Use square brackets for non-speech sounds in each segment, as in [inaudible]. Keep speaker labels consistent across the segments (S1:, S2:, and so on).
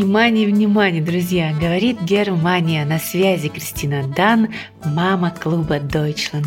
S1: Внимание, внимание, друзья! Говорит Германия. На связи Кристина Дан, мама клуба Deutschland.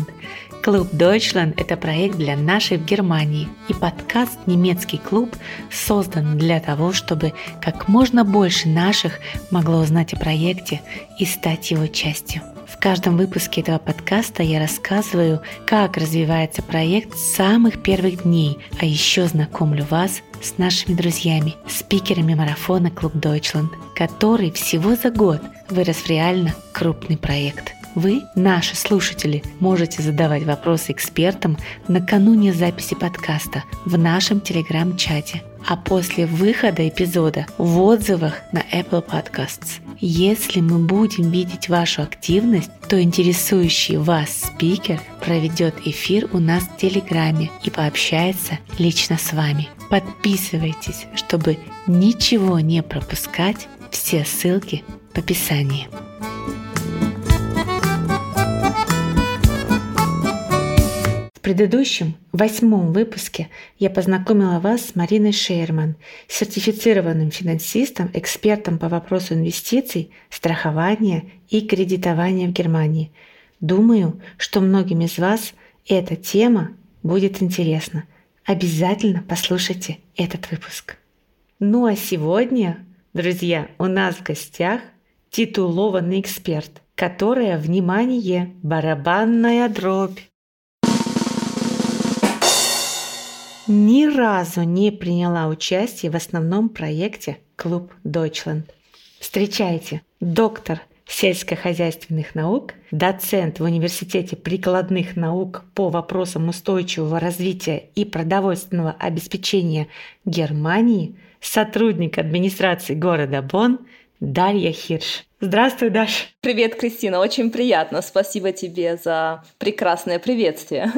S1: Клуб Deutschland – это проект для нашей в Германии. И подкаст «Немецкий клуб» создан для того, чтобы как можно больше наших могло узнать о проекте и стать его частью. В каждом выпуске этого подкаста я рассказываю, как развивается проект с самых первых дней, а еще знакомлю вас с нашими друзьями, спикерами марафона Клуб Deutschland, который всего за год вырос в реально крупный проект. Вы, наши слушатели, можете задавать вопросы экспертам накануне записи подкаста в нашем телеграм-чате, а после выхода эпизода в отзывах на Apple Podcasts. Если мы будем видеть вашу активность, то интересующий вас спикер проведет эфир у нас в Телеграме и пообщается лично с вами. Подписывайтесь, чтобы ничего не пропускать. Все ссылки в описании. Предыдущем, восьмом выпуске я познакомила вас с Мариной Шейерман, сертифицированным финансистом, экспертом по вопросу инвестиций, страхования и кредитования в Германии. Думаю, что многим из вас эта тема будет интересна. Обязательно послушайте этот выпуск. Ну а сегодня, друзья, у нас в гостях титулованный эксперт, которая, внимание, барабанная дробь. Ни разу не приняла участие в основном проекте «Клуб Deutschland». Встречайте, доктор сельскохозяйственных наук, доцент в Университете прикладных наук по вопросам устойчивого развития и продовольственного обеспечения Германии, сотрудник администрации города Бонн Дарья Хирш. Здравствуй, Даш.
S2: Привет, Кристина. Очень приятно. Спасибо тебе за прекрасное приветствие.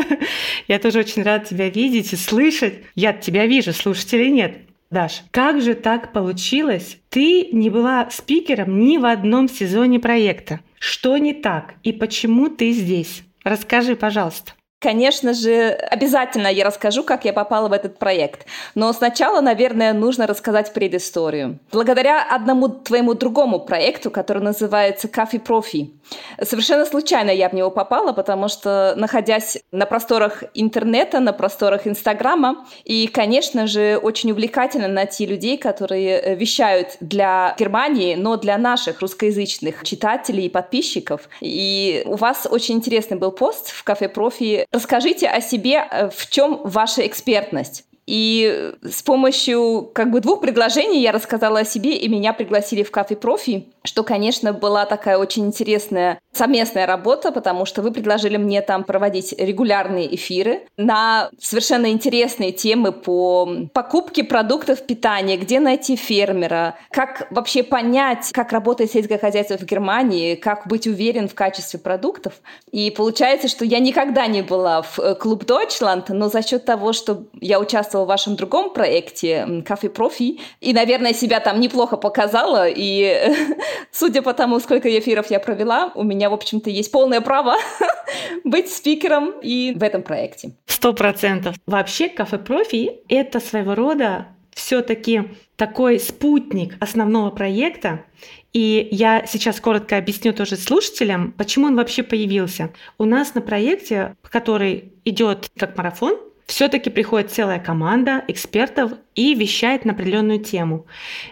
S2: [laughs]
S1: Я тоже очень рад тебя видеть и слышать. Я тебя вижу, слушателей нет. Даш, как же так получилось? Ты не была спикером ни в одном сезоне проекта. Что не так и почему ты здесь? Расскажи, пожалуйста.
S2: Конечно же, обязательно я расскажу, как я попала в этот проект. Но сначала, наверное, нужно рассказать предысторию. Благодаря одному твоему другому проекту, который называется «Кафе Профи», совершенно случайно я в него попала, потому что, находясь на просторах интернета, на просторах Инстаграма, и, конечно же, очень увлекательно найти людей, которые э, вещают для Германии, но для наших русскоязычных читателей и подписчиков. И у вас очень интересный был пост в «Кафе Профи», Расскажите о себе, э, в чем ваша экспертность. И с помощью как бы двух предложений я рассказала о себе, и меня пригласили в кафе профи, что, конечно, была такая очень интересная совместная работа, потому что вы предложили мне там проводить регулярные эфиры на совершенно интересные темы по покупке продуктов питания, где найти фермера, как вообще понять, как работает сельское хозяйство в Германии, как быть уверен в качестве продуктов. И получается, что я никогда не была в э, клуб Deutschland, но за счет того, что я участвовала участвовала в вашем другом проекте «Кафе Профи», и, наверное, себя там неплохо показала, и [laughs] судя по тому, сколько эфиров я провела, у меня, в общем-то, есть полное право [laughs] быть спикером и в этом проекте.
S1: Сто процентов. Вообще, «Кафе Профи» — это своего рода все-таки такой спутник основного проекта, и я сейчас коротко объясню тоже слушателям, почему он вообще появился. У нас на проекте, который идет как марафон, все-таки приходит целая команда экспертов и вещает на определенную тему.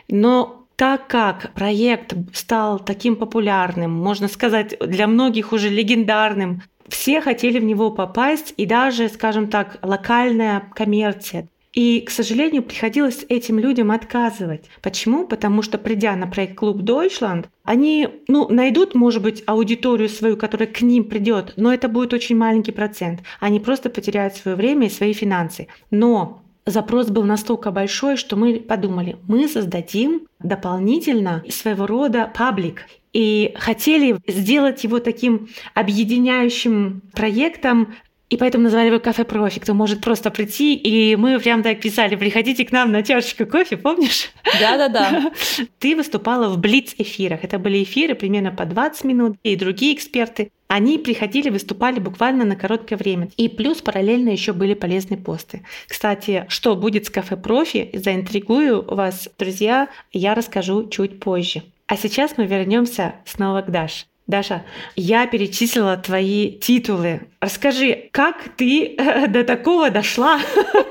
S1: Но так как проект стал таким популярным, можно сказать, для многих уже легендарным, все хотели в него попасть, и даже, скажем так, локальная коммерция и, к сожалению, приходилось этим людям отказывать. Почему? Потому что, придя на проект Клуб Deutschland, они ну, найдут, может быть, аудиторию свою, которая к ним придет, но это будет очень маленький процент. Они просто потеряют свое время и свои финансы. Но запрос был настолько большой, что мы подумали, мы создадим дополнительно своего рода паблик. И хотели сделать его таким объединяющим проектом и поэтому назвали его кафе профи. Кто может просто прийти, и мы прям так писали, приходите к нам на чашечку кофе, помнишь?
S2: Да-да-да. [laughs]
S1: Ты выступала в Блиц-эфирах. Это были эфиры примерно по 20 минут, и другие эксперты они приходили, выступали буквально на короткое время. И плюс параллельно еще были полезные посты. Кстати, что будет с кафе профи, заинтригую вас, друзья, я расскажу чуть позже. А сейчас мы вернемся снова к Даше. Даша, я перечислила твои титулы. Расскажи, как ты до такого дошла?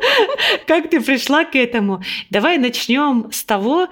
S1: [laughs] Как ты пришла к этому? Давай начнем с того,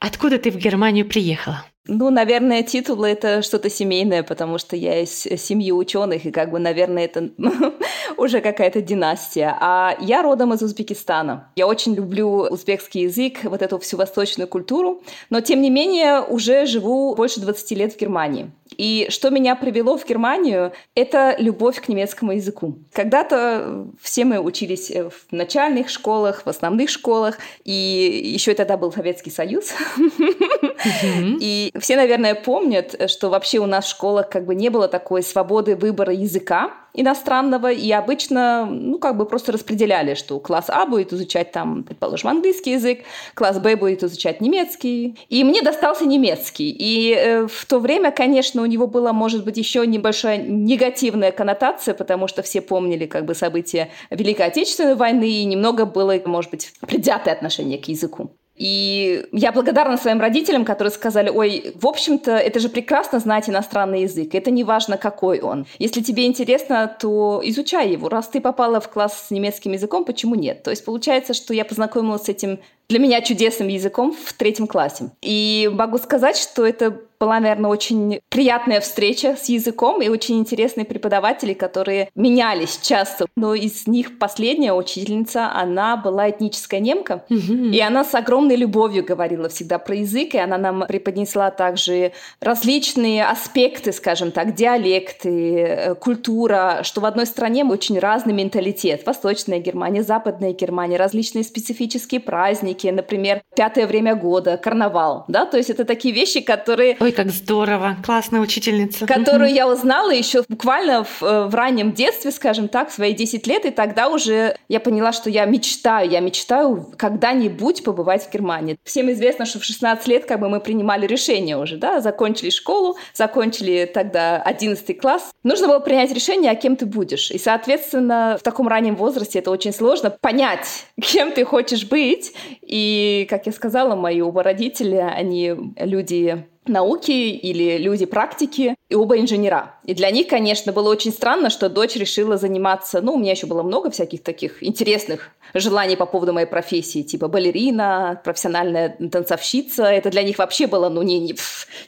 S1: откуда ты в Германию приехала.
S2: Ну, наверное, титул это что-то семейное, потому что я из семьи ученых, и как бы, наверное, это [laughs] уже какая-то династия. А я родом из Узбекистана. Я очень люблю узбекский язык, вот эту всю восточную культуру, но, тем не менее, уже живу больше 20 лет в Германии. И что меня привело в Германию, это любовь к немецкому языку. Когда-то все мы учились в начальных школах, в основных школах, и еще тогда был Советский Союз. [laughs] И все, наверное, помнят, что вообще у нас в школах как бы не было такой свободы выбора языка иностранного, и обычно, ну, как бы просто распределяли, что класс А будет изучать там, предположим, английский язык, класс Б будет изучать немецкий. И мне достался немецкий. И э, в то время, конечно, у него была, может быть, еще небольшая негативная коннотация, потому что все помнили как бы события Великой Отечественной войны, и немного было, может быть, предвзятое отношение к языку. И я благодарна своим родителям, которые сказали, ой, в общем-то, это же прекрасно знать иностранный язык, это не важно, какой он. Если тебе интересно, то изучай его. Раз ты попала в класс с немецким языком, почему нет? То есть получается, что я познакомилась с этим для меня чудесным языком в третьем классе. И могу сказать, что это была, наверное, очень приятная встреча с языком и очень интересные преподаватели, которые менялись часто. Но из них последняя учительница, она была этническая немка, mm-hmm. и она с огромной любовью говорила всегда про язык, и она нам преподнесла также различные аспекты, скажем так, диалекты, э, культура, что в одной стране очень разный менталитет. Восточная Германия, Западная Германия, различные специфические праздники, например, пятое время года, карнавал, да, то есть это такие вещи, которые...
S1: Ой, как здорово, классная учительница.
S2: Которую я узнала еще буквально в, э, в раннем детстве, скажем так, в свои 10 лет, и тогда уже я поняла, что я мечтаю, я мечтаю когда-нибудь побывать в Германии. Всем известно, что в 16 лет как бы мы принимали решение уже, да, закончили школу, закончили тогда 11 класс. Нужно было принять решение, а кем ты будешь. И, соответственно, в таком раннем возрасте это очень сложно понять, [laughs] кем ты хочешь быть. И, как я сказала, мои оба родителя, они люди науки или люди практики, и оба инженера. И для них, конечно, было очень странно, что дочь решила заниматься, ну, у меня еще было много всяких таких интересных желаний по поводу моей профессии, типа балерина, профессиональная танцовщица. Это для них вообще было, ну, не, не,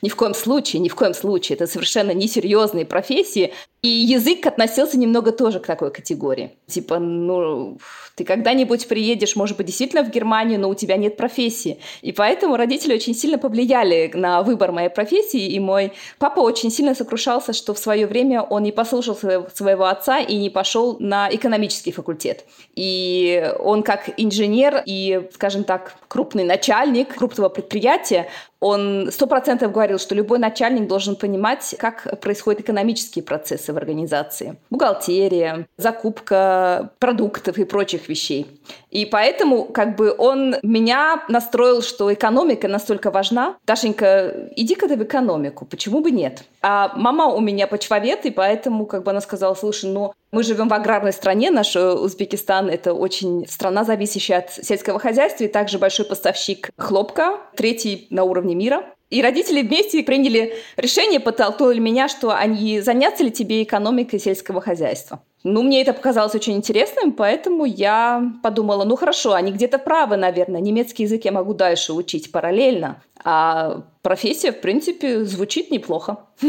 S2: ни в коем случае, ни в коем случае. Это совершенно несерьезные профессии. И язык относился немного тоже к такой категории. Типа, ну, ты когда-нибудь приедешь, может быть, действительно в Германию, но у тебя нет профессии. И поэтому родители очень сильно повлияли на выбор моей профессии, и мой папа очень сильно сокрушался, что в свое время он не послушался своего отца и не пошел на экономический факультет. И он как инженер и, скажем так, крупный начальник крупного предприятия, он сто процентов говорил, что любой начальник должен понимать, как происходят экономические процессы в организации. Бухгалтерия, закупка продуктов и прочих вещей. И поэтому как бы он меня настроил, что экономика настолько важна. Дашенька, иди-ка ты в экономику, почему бы нет? А мама у меня почвовед, и поэтому как бы она сказала, слушай, ну мы живем в аграрной стране, наш э, Узбекистан – это очень страна, зависящая от сельского хозяйства, и также большой поставщик хлопка, третий на уровне мира. И родители вместе приняли решение, подтолкнули меня, что они заняться ли тебе экономикой сельского хозяйства. Ну, мне это показалось очень интересным, поэтому я подумала, ну хорошо, они где-то правы, наверное. Немецкий язык я могу дальше учить параллельно. А профессия, в принципе, звучит неплохо. [laughs]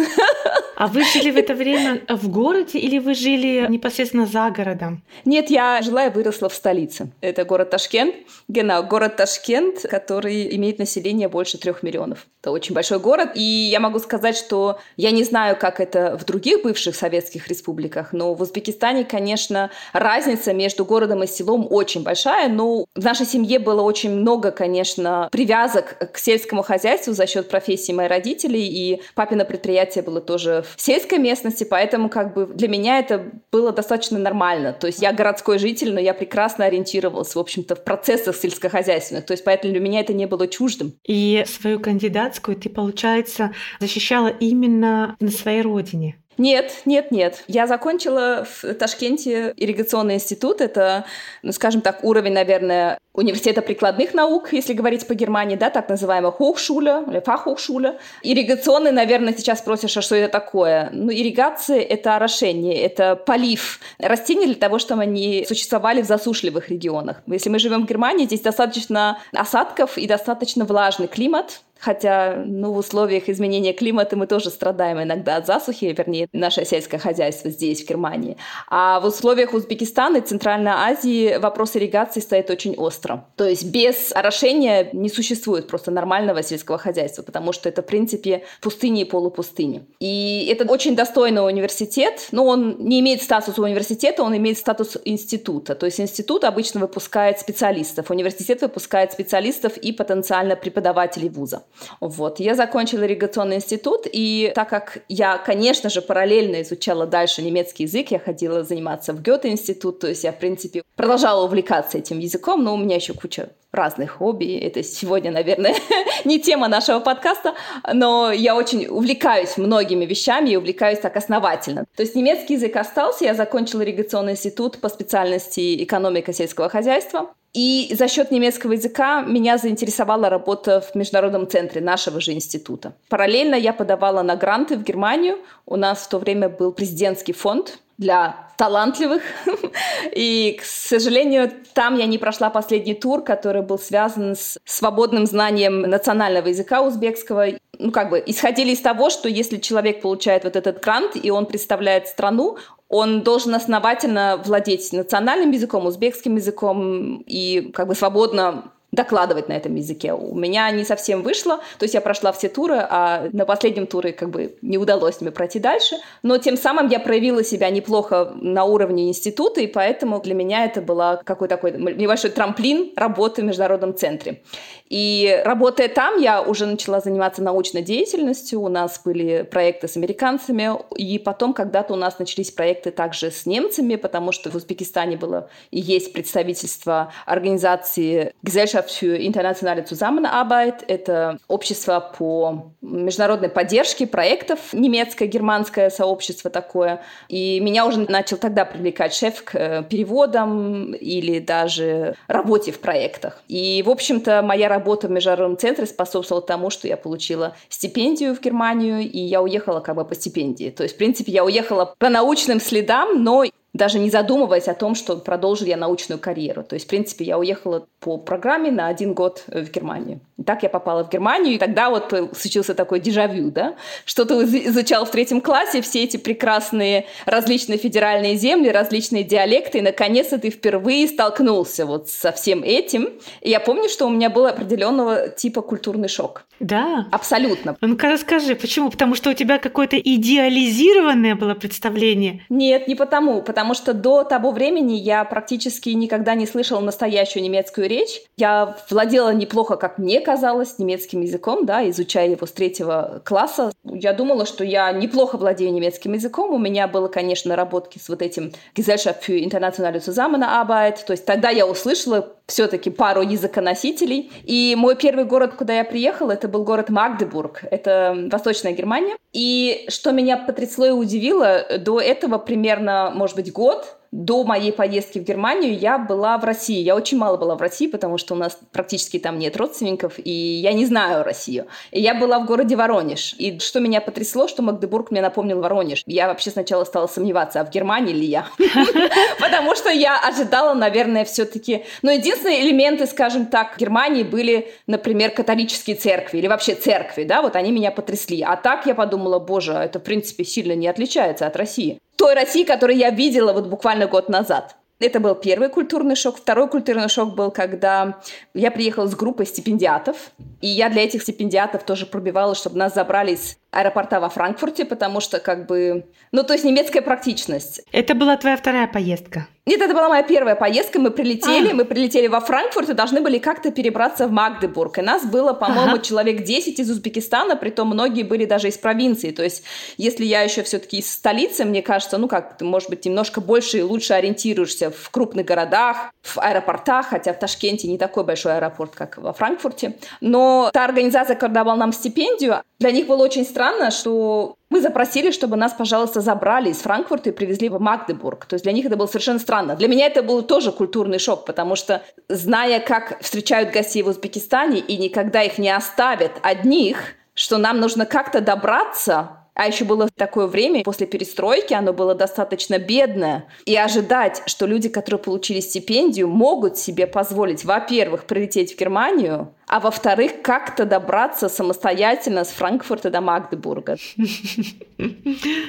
S1: А вы жили в это время в городе или вы жили непосредственно за городом?
S2: Нет, я жила и выросла в столице. Это город Ташкент. Genau, город Ташкент, который имеет население больше трех миллионов. Это очень большой город. И я могу сказать, что я не знаю, как это в других бывших советских республиках, но в Узбекистане, конечно, разница между городом и селом очень большая. Но в нашей семье было очень много, конечно, привязок к сельскому хозяйству за счет счет профессии моих родителей, и папино предприятие было тоже в сельской местности, поэтому как бы для меня это было достаточно нормально. То есть я городской житель, но я прекрасно ориентировалась, в общем-то, в процессах сельскохозяйственных. То есть поэтому для меня это не было чуждым.
S1: И свою кандидатскую ты, получается, защищала именно на своей родине.
S2: Нет, нет, нет. Я закончила в Ташкенте ирригационный институт. Это, ну, скажем так, уровень, наверное, университета прикладных наук, если говорить по Германии, да, так называемая Hochschule или Fachhochschule. Ирригационный, наверное, сейчас спросишь, а что это такое? Ну, ирригация – это орошение, это полив растений для того, чтобы они существовали в засушливых регионах. Если мы живем в Германии, здесь достаточно осадков и достаточно влажный климат, Хотя, ну, в условиях изменения климата мы тоже страдаем иногда от засухи, вернее, наше сельское хозяйство здесь, в Германии. А в условиях Узбекистана и Центральной Азии вопрос ирригации стоит очень остро. То есть без орошения не существует просто нормального сельского хозяйства, потому что это, в принципе, пустыни и полупустыни. И это очень достойный университет, но он не имеет статуса университета, он имеет статус института. То есть институт обычно выпускает специалистов, университет выпускает специалистов и потенциально преподавателей вуза. Вот. Я закончила ирригационный институт, и так как я, конечно же, параллельно изучала дальше немецкий язык, я ходила заниматься в Гёте-институт, то есть я, в принципе, продолжала увлекаться этим языком, но у меня еще куча разных хобби. Это сегодня, наверное, [laughs] не тема нашего подкаста, но я очень увлекаюсь многими вещами и увлекаюсь так основательно. То есть немецкий язык остался, я закончила ирригационный институт по специальности экономика сельского хозяйства. И за счет немецкого языка меня заинтересовала работа в международном центре нашего же института. Параллельно я подавала на гранты в Германию. У нас в то время был президентский фонд для талантливых. [laughs] И, к сожалению, там я не прошла последний тур, который был связан с свободным знанием национального языка узбекского. Ну, как бы, исходили из того, что если человек получает вот этот грант, и он представляет страну, он должен основательно владеть национальным языком, узбекским языком и как бы свободно докладывать на этом языке. У меня не совсем вышло, то есть я прошла все туры, а на последнем туре как бы не удалось мне пройти дальше, но тем самым я проявила себя неплохо на уровне института, и поэтому для меня это была какой-то такой небольшой трамплин работы в международном центре. И работая там, я уже начала заниматься научной деятельностью, у нас были проекты с американцами, и потом когда-то у нас начались проекты также с немцами, потому что в Узбекистане было и есть представительство организации Gesellschaft Gesellschaft für internationale Zusammenarbeit. Это общество по международной поддержке проектов, немецкое, германское сообщество такое. И меня уже начал тогда привлекать шеф к э, переводам или даже работе в проектах. И, в общем-то, моя работа в международном центре способствовала тому, что я получила стипендию в Германию, и я уехала как бы по стипендии. То есть, в принципе, я уехала по научным следам, но даже не задумываясь о том, что продолжу я научную карьеру. То есть, в принципе, я уехала по программе на один год в Германию. И так я попала в Германию, и тогда вот случился такой дежавю, да, что ты изучал в третьем классе, все эти прекрасные различные федеральные земли, различные диалекты, и наконец-то ты впервые столкнулся вот со всем этим. И я помню, что у меня был определенного типа культурный шок.
S1: Да.
S2: Абсолютно.
S1: Ну-ка расскажи, почему? Потому что у тебя какое-то идеализированное было представление?
S2: Нет, не потому. Потому что до того времени я практически никогда не слышала настоящую немецкую речь. Я владела неплохо, как мне казалось, немецким языком, да, изучая его с третьего класса. Я думала, что я неплохо владею немецким языком. У меня было, конечно, наработки с вот этим Gesellschaft für internationale Zusammenarbeit. То есть тогда я услышала все-таки пару языконосителей. И мой первый город, куда я приехала, это был город Магдебург. Это Восточная Германия. И что меня потрясло и удивило, до этого примерно, может быть, год до моей поездки в Германию я была в России. Я очень мало была в России, потому что у нас практически там нет родственников, и я не знаю Россию. И я была в городе Воронеж. И что меня потрясло, что Магдебург мне напомнил Воронеж. Я вообще сначала стала сомневаться, а в Германии ли я? [laughs] Потому что я ожидала, наверное, все-таки... Но единственные элементы, скажем так, Германии были, например, католические церкви или вообще церкви, да, вот они меня потрясли. А так я подумала, боже, это, в принципе, сильно не отличается от России той России, которую я видела вот буквально год назад. Это был первый культурный шок. Второй культурный шок был, когда я приехала с группой стипендиатов, и я для этих стипендиатов тоже пробивала, чтобы нас забрали из аэропорта во Франкфурте, потому что как бы... Ну, то есть немецкая практичность.
S1: Это была твоя вторая поездка?
S2: Нет, это была моя первая поездка. Мы прилетели, а. мы прилетели во Франкфурт и должны были как-то перебраться в Магдебург. И нас было, по-моему, ага. человек 10 из Узбекистана, притом многие были даже из провинции. То есть, если я еще все-таки из столицы, мне кажется, ну как, ты, может быть, немножко больше и лучше ориентируешься в крупных городах, в аэропортах, хотя в Ташкенте не такой большой аэропорт, как во Франкфурте. Но та организация, которая давала нам стипендию, для них было очень странно, что мы запросили, чтобы нас, пожалуйста, забрали из Франкфурта и привезли в Магдебург. То есть для них это было совершенно странно. Для меня это был тоже культурный шок, потому что, зная, как встречают гостей в Узбекистане и никогда их не оставят одних, что нам нужно как-то добраться а еще было такое время после перестройки, оно было достаточно бедное. И ожидать, что люди, которые получили стипендию, могут себе позволить, во-первых, прилететь в Германию, а во-вторых, как-то добраться самостоятельно с Франкфурта до Магдебурга.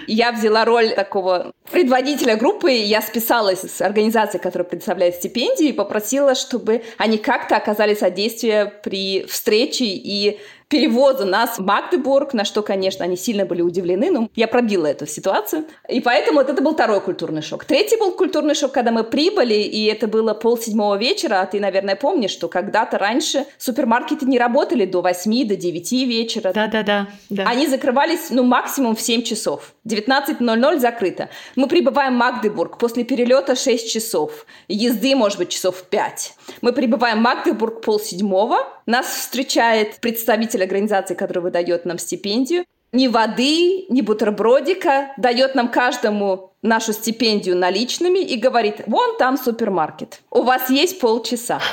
S2: Я взяла роль такого предводителя группы, я списалась с организацией, которая предоставляет стипендии, и попросила, чтобы они как-то оказали содействие при встрече и перевоза нас в Магдебург, на что, конечно, они сильно были удивлены, но я пробила эту ситуацию. И поэтому вот это был второй культурный шок. Третий был культурный шок, когда мы прибыли, и это было полседьмого вечера, а ты, наверное, помнишь, что когда-то раньше супермаркеты не работали до 8, до 9 вечера.
S1: Да-да-да.
S2: Они закрывались, ну, максимум в 7 часов. 19.00 закрыто. Мы прибываем в Магдебург после перелета 6 часов. Езды, может быть, часов 5. Мы прибываем в Магдебург полседьмого. Нас встречает представитель организации, который выдает нам стипендию. Ни воды, ни бутербродика. Дает нам каждому нашу стипендию наличными и говорит, вон там супермаркет. У вас есть полчаса. [laughs]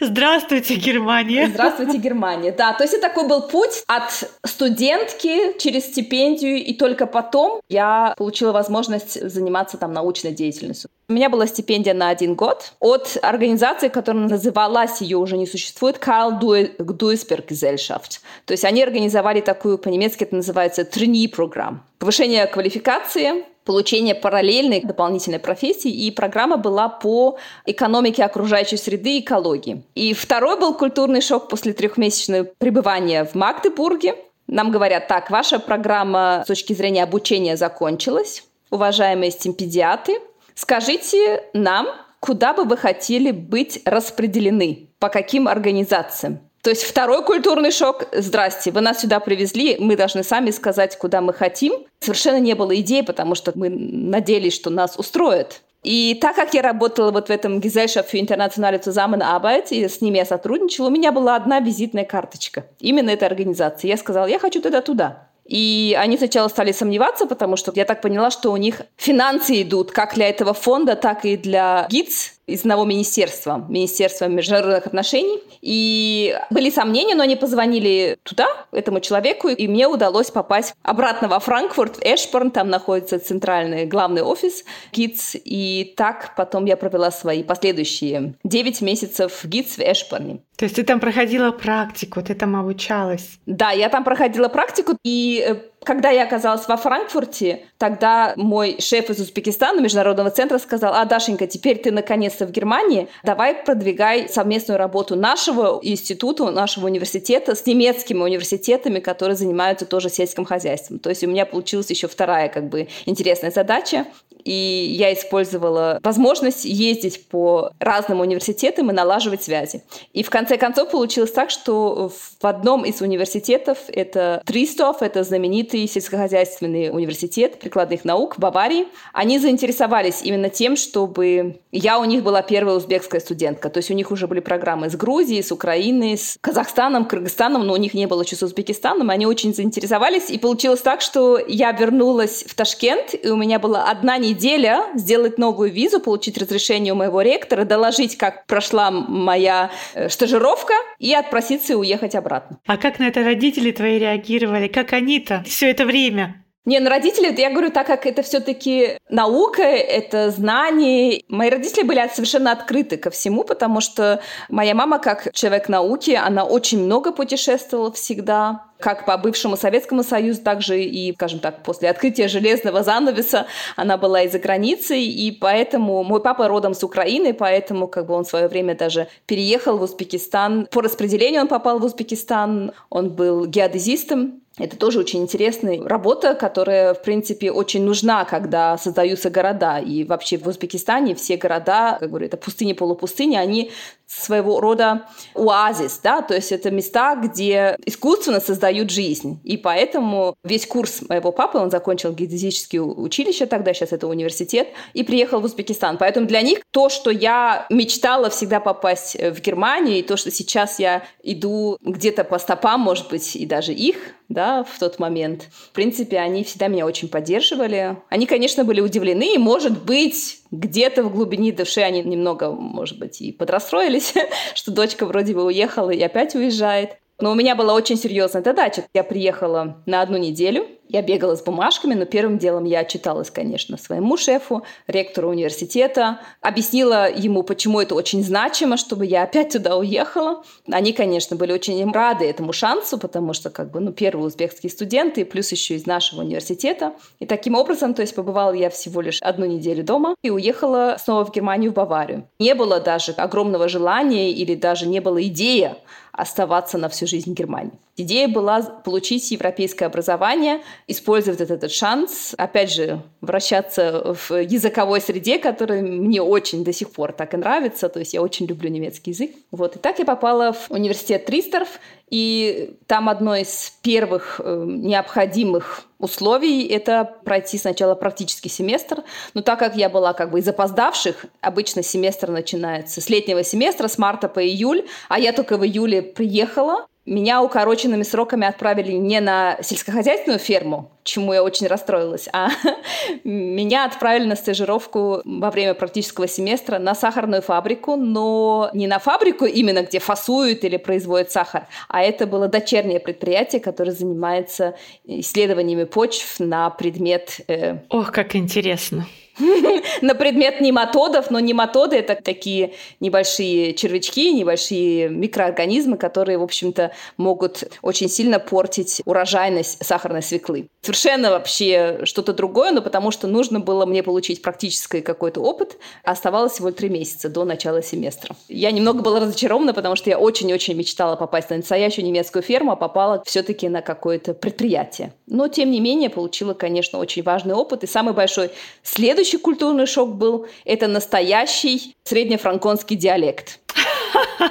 S1: Здравствуйте, Германия.
S2: Здравствуйте, Германия. Да, то есть это такой был путь от студентки через стипендию, и только потом я получила возможность заниматься там научной деятельностью. У меня была стипендия на один год от организации, которая называлась, ее уже не существует, Karl Duisberg Gesellschaft. То есть они организовали такую, по-немецки это называется, trainee программ. Повышение квалификации, получение параллельной дополнительной профессии, и программа была по экономике окружающей среды и экологии. И второй был культурный шок после трехмесячного пребывания в Магдебурге. Нам говорят, так, ваша программа с точки зрения обучения закончилась, уважаемые стипендиаты, скажите нам, куда бы вы хотели быть распределены, по каким организациям. То есть второй культурный шок. Здрасте, вы нас сюда привезли, мы должны сами сказать, куда мы хотим. Совершенно не было идей, потому что мы надеялись, что нас устроят. И так как я работала вот в этом Gesellschaft für internationale Zusammenarbeit, и с ними я сотрудничала, у меня была одна визитная карточка. Именно этой организации. Я сказала, я хочу туда-туда. И они сначала стали сомневаться, потому что я так поняла, что у них финансы идут как для этого фонда, так и для ГИЦ, из одного министерства, Министерства международных отношений. И были сомнения, но они позвонили туда, этому человеку, и мне удалось попасть обратно во Франкфурт, в Эшборн, там находится центральный главный офис ГИЦ, и так потом я провела свои последующие 9 месяцев в ГИЦ в Эшборне.
S1: То есть ты там проходила практику, ты там обучалась?
S2: Да, я там проходила практику, и э, когда я оказалась во Франкфурте, тогда мой шеф из Узбекистана, международного центра, сказал, а, Дашенька, теперь ты наконец-то в Германии, давай продвигай совместную работу нашего института, нашего университета с немецкими университетами, которые занимаются тоже сельским хозяйством. То есть у меня получилась еще вторая как бы интересная задача и я использовала возможность ездить по разным университетам и налаживать связи. И в конце концов получилось так, что в одном из университетов, это Тристов, это знаменитый сельскохозяйственный университет прикладных наук в Баварии, они заинтересовались именно тем, чтобы я у них была первая узбекская студентка. То есть у них уже были программы с Грузией, с Украиной, с Казахстаном, Кыргызстаном, но у них не было еще с Узбекистаном. Они очень заинтересовались. И получилось так, что я вернулась в Ташкент, и у меня была одна неделя неделя сделать новую визу, получить разрешение у моего ректора, доложить, как прошла моя э, стажировка и отпроситься и уехать обратно.
S1: А как на это родители твои реагировали? Как они-то все это время?
S2: Не, ну родители, я говорю, так как это все-таки наука, это знание. Мои родители были совершенно открыты ко всему, потому что моя мама, как человек науки, она очень много путешествовала всегда. Как по бывшему Советскому Союзу, так же и, скажем так, после открытия железного занавеса она была и за границей, и поэтому мой папа родом с Украины, поэтому как бы он в свое время даже переехал в Узбекистан. По распределению он попал в Узбекистан, он был геодезистом, это тоже очень интересная работа, которая, в принципе, очень нужна, когда создаются города. И вообще в Узбекистане все города, как говорю, это пустыни-полупустыни, они своего рода оазис, да, то есть это места, где искусственно создают жизнь. И поэтому весь курс моего папы, он закончил геодезическое училище тогда, сейчас это университет, и приехал в Узбекистан. Поэтому для них то, что я мечтала всегда попасть в Германию, и то, что сейчас я иду где-то по стопам, может быть, и даже их, да, в тот момент. В принципе, они всегда меня очень поддерживали. Они, конечно, были удивлены, и, может быть, где-то в глубине души они немного, может быть, и подрастроились, [laughs] что дочка вроде бы уехала и опять уезжает. Но у меня была очень серьезная задача. Я приехала на одну неделю, я бегала с бумажками, но первым делом я отчиталась, конечно, своему шефу, ректору университета, объяснила ему, почему это очень значимо, чтобы я опять туда уехала. Они, конечно, были очень рады этому шансу, потому что, как бы, ну, первые узбекские студенты, плюс еще из нашего университета. И таким образом, то есть побывала я всего лишь одну неделю дома и уехала снова в Германию, в Баварию. Не было даже огромного желания или даже не было идеи оставаться на всю жизнь в Германии. Идея была получить европейское образование, использовать этот шанс, опять же, вращаться в языковой среде, которая мне очень до сих пор так и нравится, то есть я очень люблю немецкий язык. Вот, и так я попала в университет Тристорф, и там одно из первых э, необходимых условий – это пройти сначала практический семестр. Но так как я была как бы из опоздавших, обычно семестр начинается с летнего семестра, с марта по июль, а я только в июле приехала, меня укороченными сроками отправили не на сельскохозяйственную ферму, чему я очень расстроилась, а [laughs] меня отправили на стажировку во время практического семестра на сахарную фабрику, но не на фабрику именно, где фасуют или производят сахар, а это было дочернее предприятие, которое занимается исследованиями почв на предмет...
S1: Э... Ох, как интересно! [laughs]
S2: на предмет нематодов, но нематоды — это такие небольшие червячки, небольшие микроорганизмы, которые, в общем-то, могут очень сильно портить урожайность сахарной свеклы. Совершенно вообще что-то другое, но потому что нужно было мне получить практический какой-то опыт, а оставалось всего три месяца до начала семестра. Я немного была разочарована, потому что я очень-очень мечтала попасть на настоящую немецкую ферму, а попала все-таки на какое-то предприятие. Но, тем не менее, получила, конечно, очень важный опыт. И самый большой следующий Следующий культурный шок был – это настоящий среднефранконский диалект. [laughs]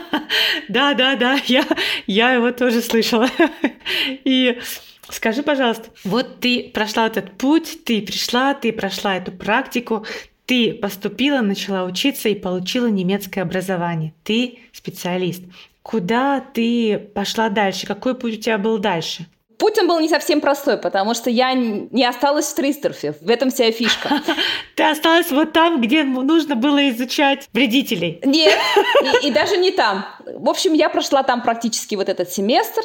S1: Да, да, да, я, я его тоже слышала. [laughs] И скажи, пожалуйста, вот ты прошла этот путь, ты пришла, ты прошла эту практику, ты поступила, начала учиться и получила немецкое образование. Ты специалист. Куда ты пошла дальше? Какой путь у тебя был дальше?
S2: Путь он был не совсем простой, потому что я не осталась в Тристерфе. В этом вся фишка. [laughs]
S1: Ты осталась вот там, где нужно было изучать вредителей.
S2: Нет, [laughs] и, и даже не там. В общем, я прошла там практически вот этот семестр,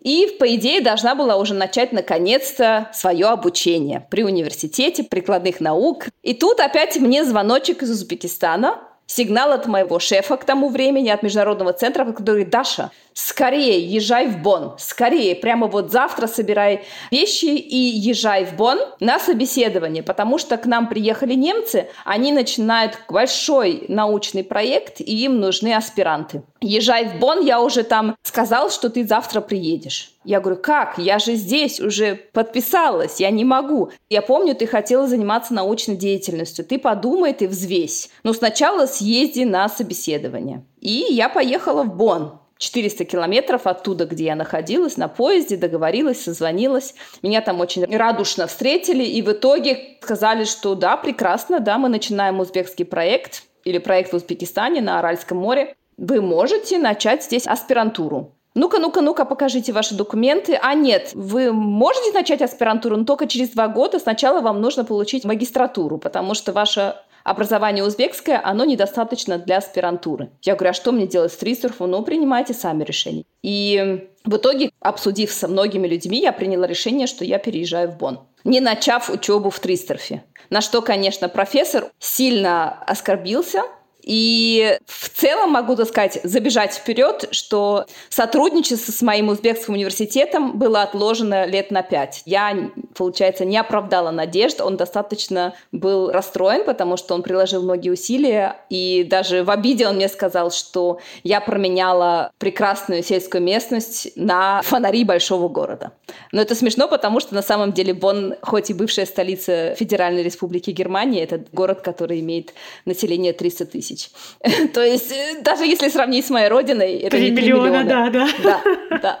S2: и, по идее, должна была уже начать наконец-то свое обучение при университете прикладных наук. И тут опять мне звоночек из Узбекистана, сигнал от моего шефа к тому времени, от Международного центра, который говорит, Даша, скорее езжай в Бон, скорее, прямо вот завтра собирай вещи и езжай в Бон на собеседование, потому что к нам приехали немцы, они начинают большой научный проект, и им нужны аспиранты. Езжай в Бон, я уже там сказал, что ты завтра приедешь. Я говорю, как? Я же здесь уже подписалась, я не могу. Я помню, ты хотела заниматься научной деятельностью. Ты подумай, ты взвесь. Но сначала съезди на собеседование. И я поехала в Бон. 400 километров оттуда, где я находилась, на поезде, договорилась, созвонилась. Меня там очень радушно встретили, и в итоге сказали, что да, прекрасно, да, мы начинаем узбекский проект, или проект в Узбекистане на Аральском море. Вы можете начать здесь аспирантуру. Ну-ка, ну-ка, ну-ка, покажите ваши документы. А нет, вы можете начать аспирантуру, но только через два года. Сначала вам нужно получить магистратуру, потому что ваше образование узбекское, оно недостаточно для аспирантуры. Я говорю, а что мне делать с Трисурфом? Ну, принимайте сами решение. И в итоге, обсудив со многими людьми, я приняла решение, что я переезжаю в Бонн, не начав учебу в Тристорфе. На что, конечно, профессор сильно оскорбился, И в целом могу так сказать, забежать вперед, что сотрудничество с моим узбекским университетом было отложено лет на пять. Я, получается, не оправдала надежд, он достаточно был расстроен, потому что он приложил многие усилия, и даже в обиде он мне сказал, что я променяла прекрасную сельскую местность на фонари большого города. Но это смешно, потому что на самом деле Бонн, хоть и бывшая столица Федеральной Республики Германии, это город, который имеет население 300 тысяч. [laughs] То есть э, даже если сравнить с моей родиной, это не 3 миллиона.
S1: Да, да. [laughs]
S2: Да, да.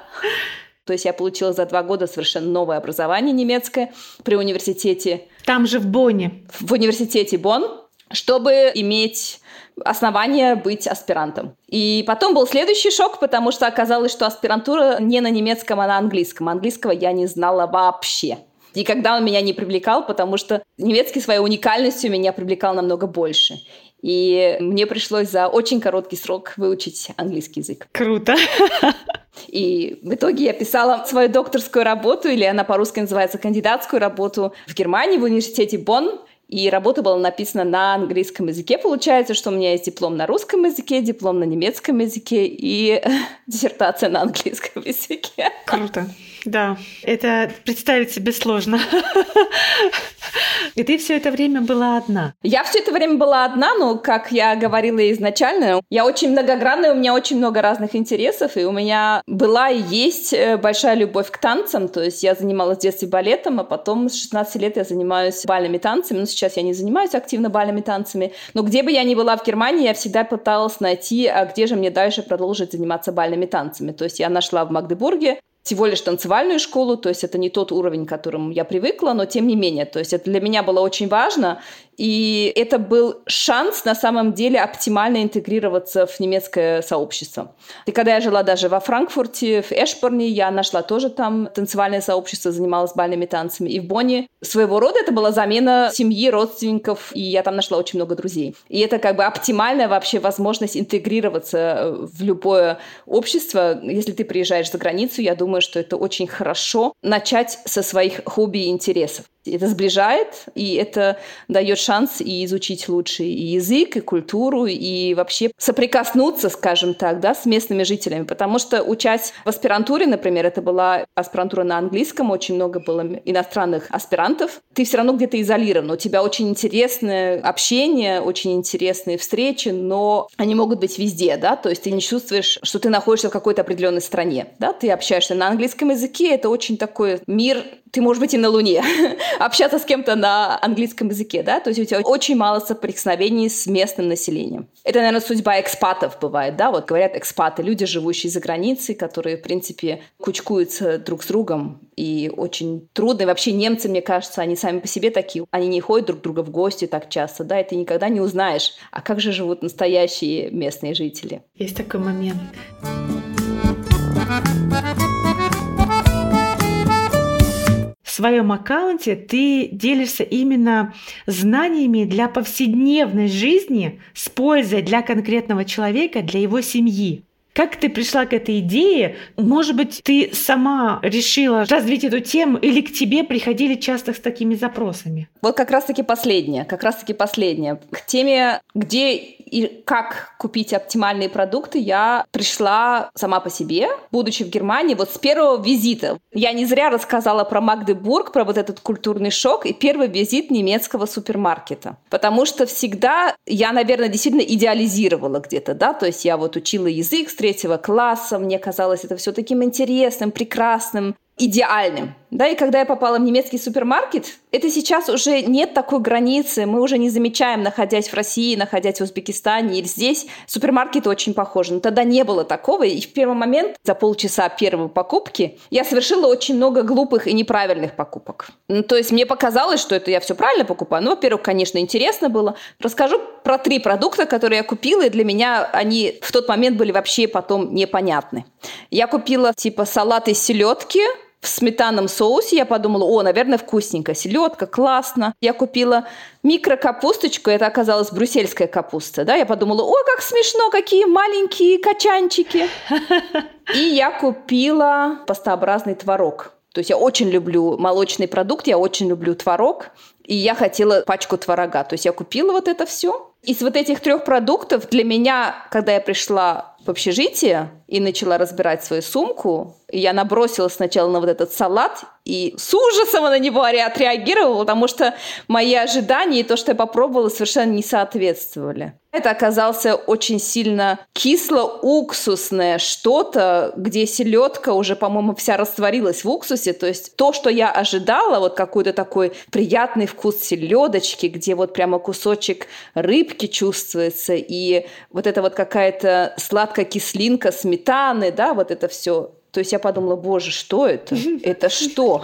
S2: То есть я получила за два года совершенно новое образование немецкое при университете.
S1: Там же в Бонне.
S2: В университете Бонн, чтобы иметь основания быть аспирантом. И потом был следующий шок, потому что оказалось, что аспирантура не на немецком, а на английском. Английского я не знала вообще. Никогда он меня не привлекал, потому что немецкий своей уникальностью меня привлекал намного больше. И мне пришлось за очень короткий срок выучить английский язык.
S1: Круто.
S2: И в итоге я писала свою докторскую работу, или она по-русски называется кандидатскую работу в Германии, в университете Бонн. И работа была написана на английском языке. Получается, что у меня есть диплом на русском языке, диплом на немецком языке и [laughs] диссертация на английском языке.
S1: Круто. Да, это представить себе сложно. [laughs] И ты все это время была одна.
S2: Я все это время была одна, но, как я говорила изначально, я очень многогранная, у меня очень много разных интересов, и у меня была и есть э, большая любовь к танцам, то есть я занималась в детстве балетом, а потом с 16 лет я занимаюсь бальными танцами, но сейчас я не занимаюсь активно бальными танцами, но где бы я ни была в Германии, я всегда пыталась найти, а где же мне дальше продолжить заниматься бальными танцами. То есть я нашла в Магдебурге всего лишь танцевальную школу, то есть это не тот уровень, к которому я привыкла, но тем не менее, то есть это для меня было очень важно, и это был шанс на самом деле оптимально интегрироваться в немецкое сообщество. И когда я жила даже во Франкфурте, в Эшборне, я нашла тоже там танцевальное сообщество, занималась бальными танцами. И в Бонне своего рода это была замена семьи, родственников, и я там нашла очень много друзей. И это как бы оптимальная вообще возможность интегрироваться в любое общество. Если ты приезжаешь за границу, я думаю, что это очень хорошо начать со своих хобби и интересов. Это сближает, и это дает шанс и изучить лучше и язык, и культуру, и вообще соприкоснуться, скажем так, да, с местными жителями. Потому что, учась в аспирантуре, например, это была аспирантура на английском, очень много было иностранных аспирантов, ты все равно где-то изолирован. У тебя очень интересное общение, очень интересные встречи, но они могут быть везде, да, то есть ты не чувствуешь, что ты находишься в какой-то определенной стране, да, ты общаешься на английском языке, это очень такой мир ты можешь быть и на Луне, [laughs] общаться с кем-то на английском языке, да, то есть у тебя очень мало соприкосновений с местным населением. Это, наверное, судьба экспатов бывает, да, вот говорят экспаты, люди, живущие за границей, которые, в принципе, кучкуются друг с другом, и очень трудно, и вообще немцы, мне кажется, они сами по себе такие, они не ходят друг к другу в гости так часто, да, и ты никогда не узнаешь, а как же живут настоящие местные жители.
S1: Есть такой момент. в своем аккаунте ты делишься именно знаниями для повседневной жизни с пользой для конкретного человека, для его семьи. Как ты пришла к этой идее? Может быть, ты сама решила развить эту тему или к тебе приходили часто с такими запросами?
S2: Вот как раз-таки последнее, как раз-таки последнее. К теме, где и как купить оптимальные продукты, я пришла сама по себе, будучи в Германии, вот с первого визита. Я не зря рассказала про Магдебург, про вот этот культурный шок и первый визит немецкого супермаркета. Потому что всегда я, наверное, действительно идеализировала где-то, да, то есть я вот учила язык с третьего класса, мне казалось это все таким интересным, прекрасным, идеальным. Да, и когда я попала в немецкий супермаркет, это сейчас уже нет такой границы. Мы уже не замечаем, находясь в России, находясь в Узбекистане или здесь, супермаркеты очень похожи. Но тогда не было такого. И в первый момент, за полчаса первой покупки, я совершила очень много глупых и неправильных покупок. Ну, то есть мне показалось, что это я все правильно покупаю. Ну, во-первых, конечно, интересно было. Расскажу про три продукта, которые я купила, и для меня они в тот момент были вообще потом непонятны. Я купила типа салат из селедки, в сметанном соусе. Я подумала, о, наверное, вкусненько. Селедка, классно. Я купила микрокапусточку, это оказалась брюссельская капуста. Да? Я подумала, ой, как смешно, какие маленькие качанчики. И я купила пастообразный творог. То есть я очень люблю молочный продукт, я очень люблю творог, и я хотела пачку творога. То есть я купила вот это все, Из вот этих трех продуктов для меня, когда я пришла в общежитие и начала разбирать свою сумку, я набросилась сначала на вот этот салат и с ужасом на него отреагировала, потому что мои ожидания и то, что я попробовала, совершенно не соответствовали. Это оказался очень сильно кисло-уксусное что-то, где селедка уже, по-моему, вся растворилась в уксусе. То есть то, что я ожидала, вот какой-то такой приятный вкус селедочки, где вот прямо кусочек рыбки чувствуется, и вот это вот какая-то сладкая кислинка сметаны, да, вот это все то есть я подумала, боже, что это? [laughs] Это что?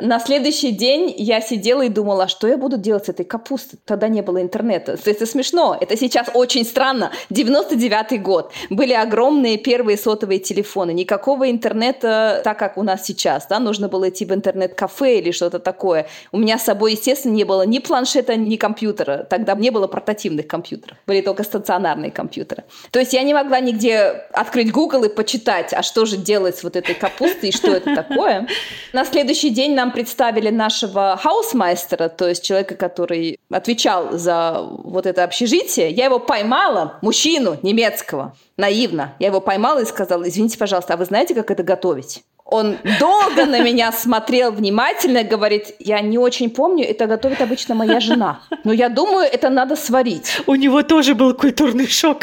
S2: На следующий день я сидела и думала, что я буду делать с этой капустой? Тогда не было интернета. Это смешно. Это сейчас очень странно. 99-й год. Были огромные первые сотовые телефоны. Никакого интернета, так как у нас сейчас. Да? Нужно было идти в интернет-кафе или что-то такое. У меня с собой, естественно, не было ни планшета, ни компьютера. Тогда не было портативных компьютеров. Были только стационарные компьютеры. То есть я не могла нигде открыть Google и почитать, а что же делать с вот этой капустой и что это такое. На следующий день нам представили нашего Hausmeister а, то есть человека, который отвечал за вот это общежитие. Я его поймала, мужчину немецкого, наивно. Я его поймала и сказала, извините, пожалуйста, а вы знаете, как это готовить? Он долго на меня смотрел внимательно, говорит, я не очень помню, это готовит обычно моя жена. Но я думаю, это надо сварить.
S1: У него тоже был культурный шок.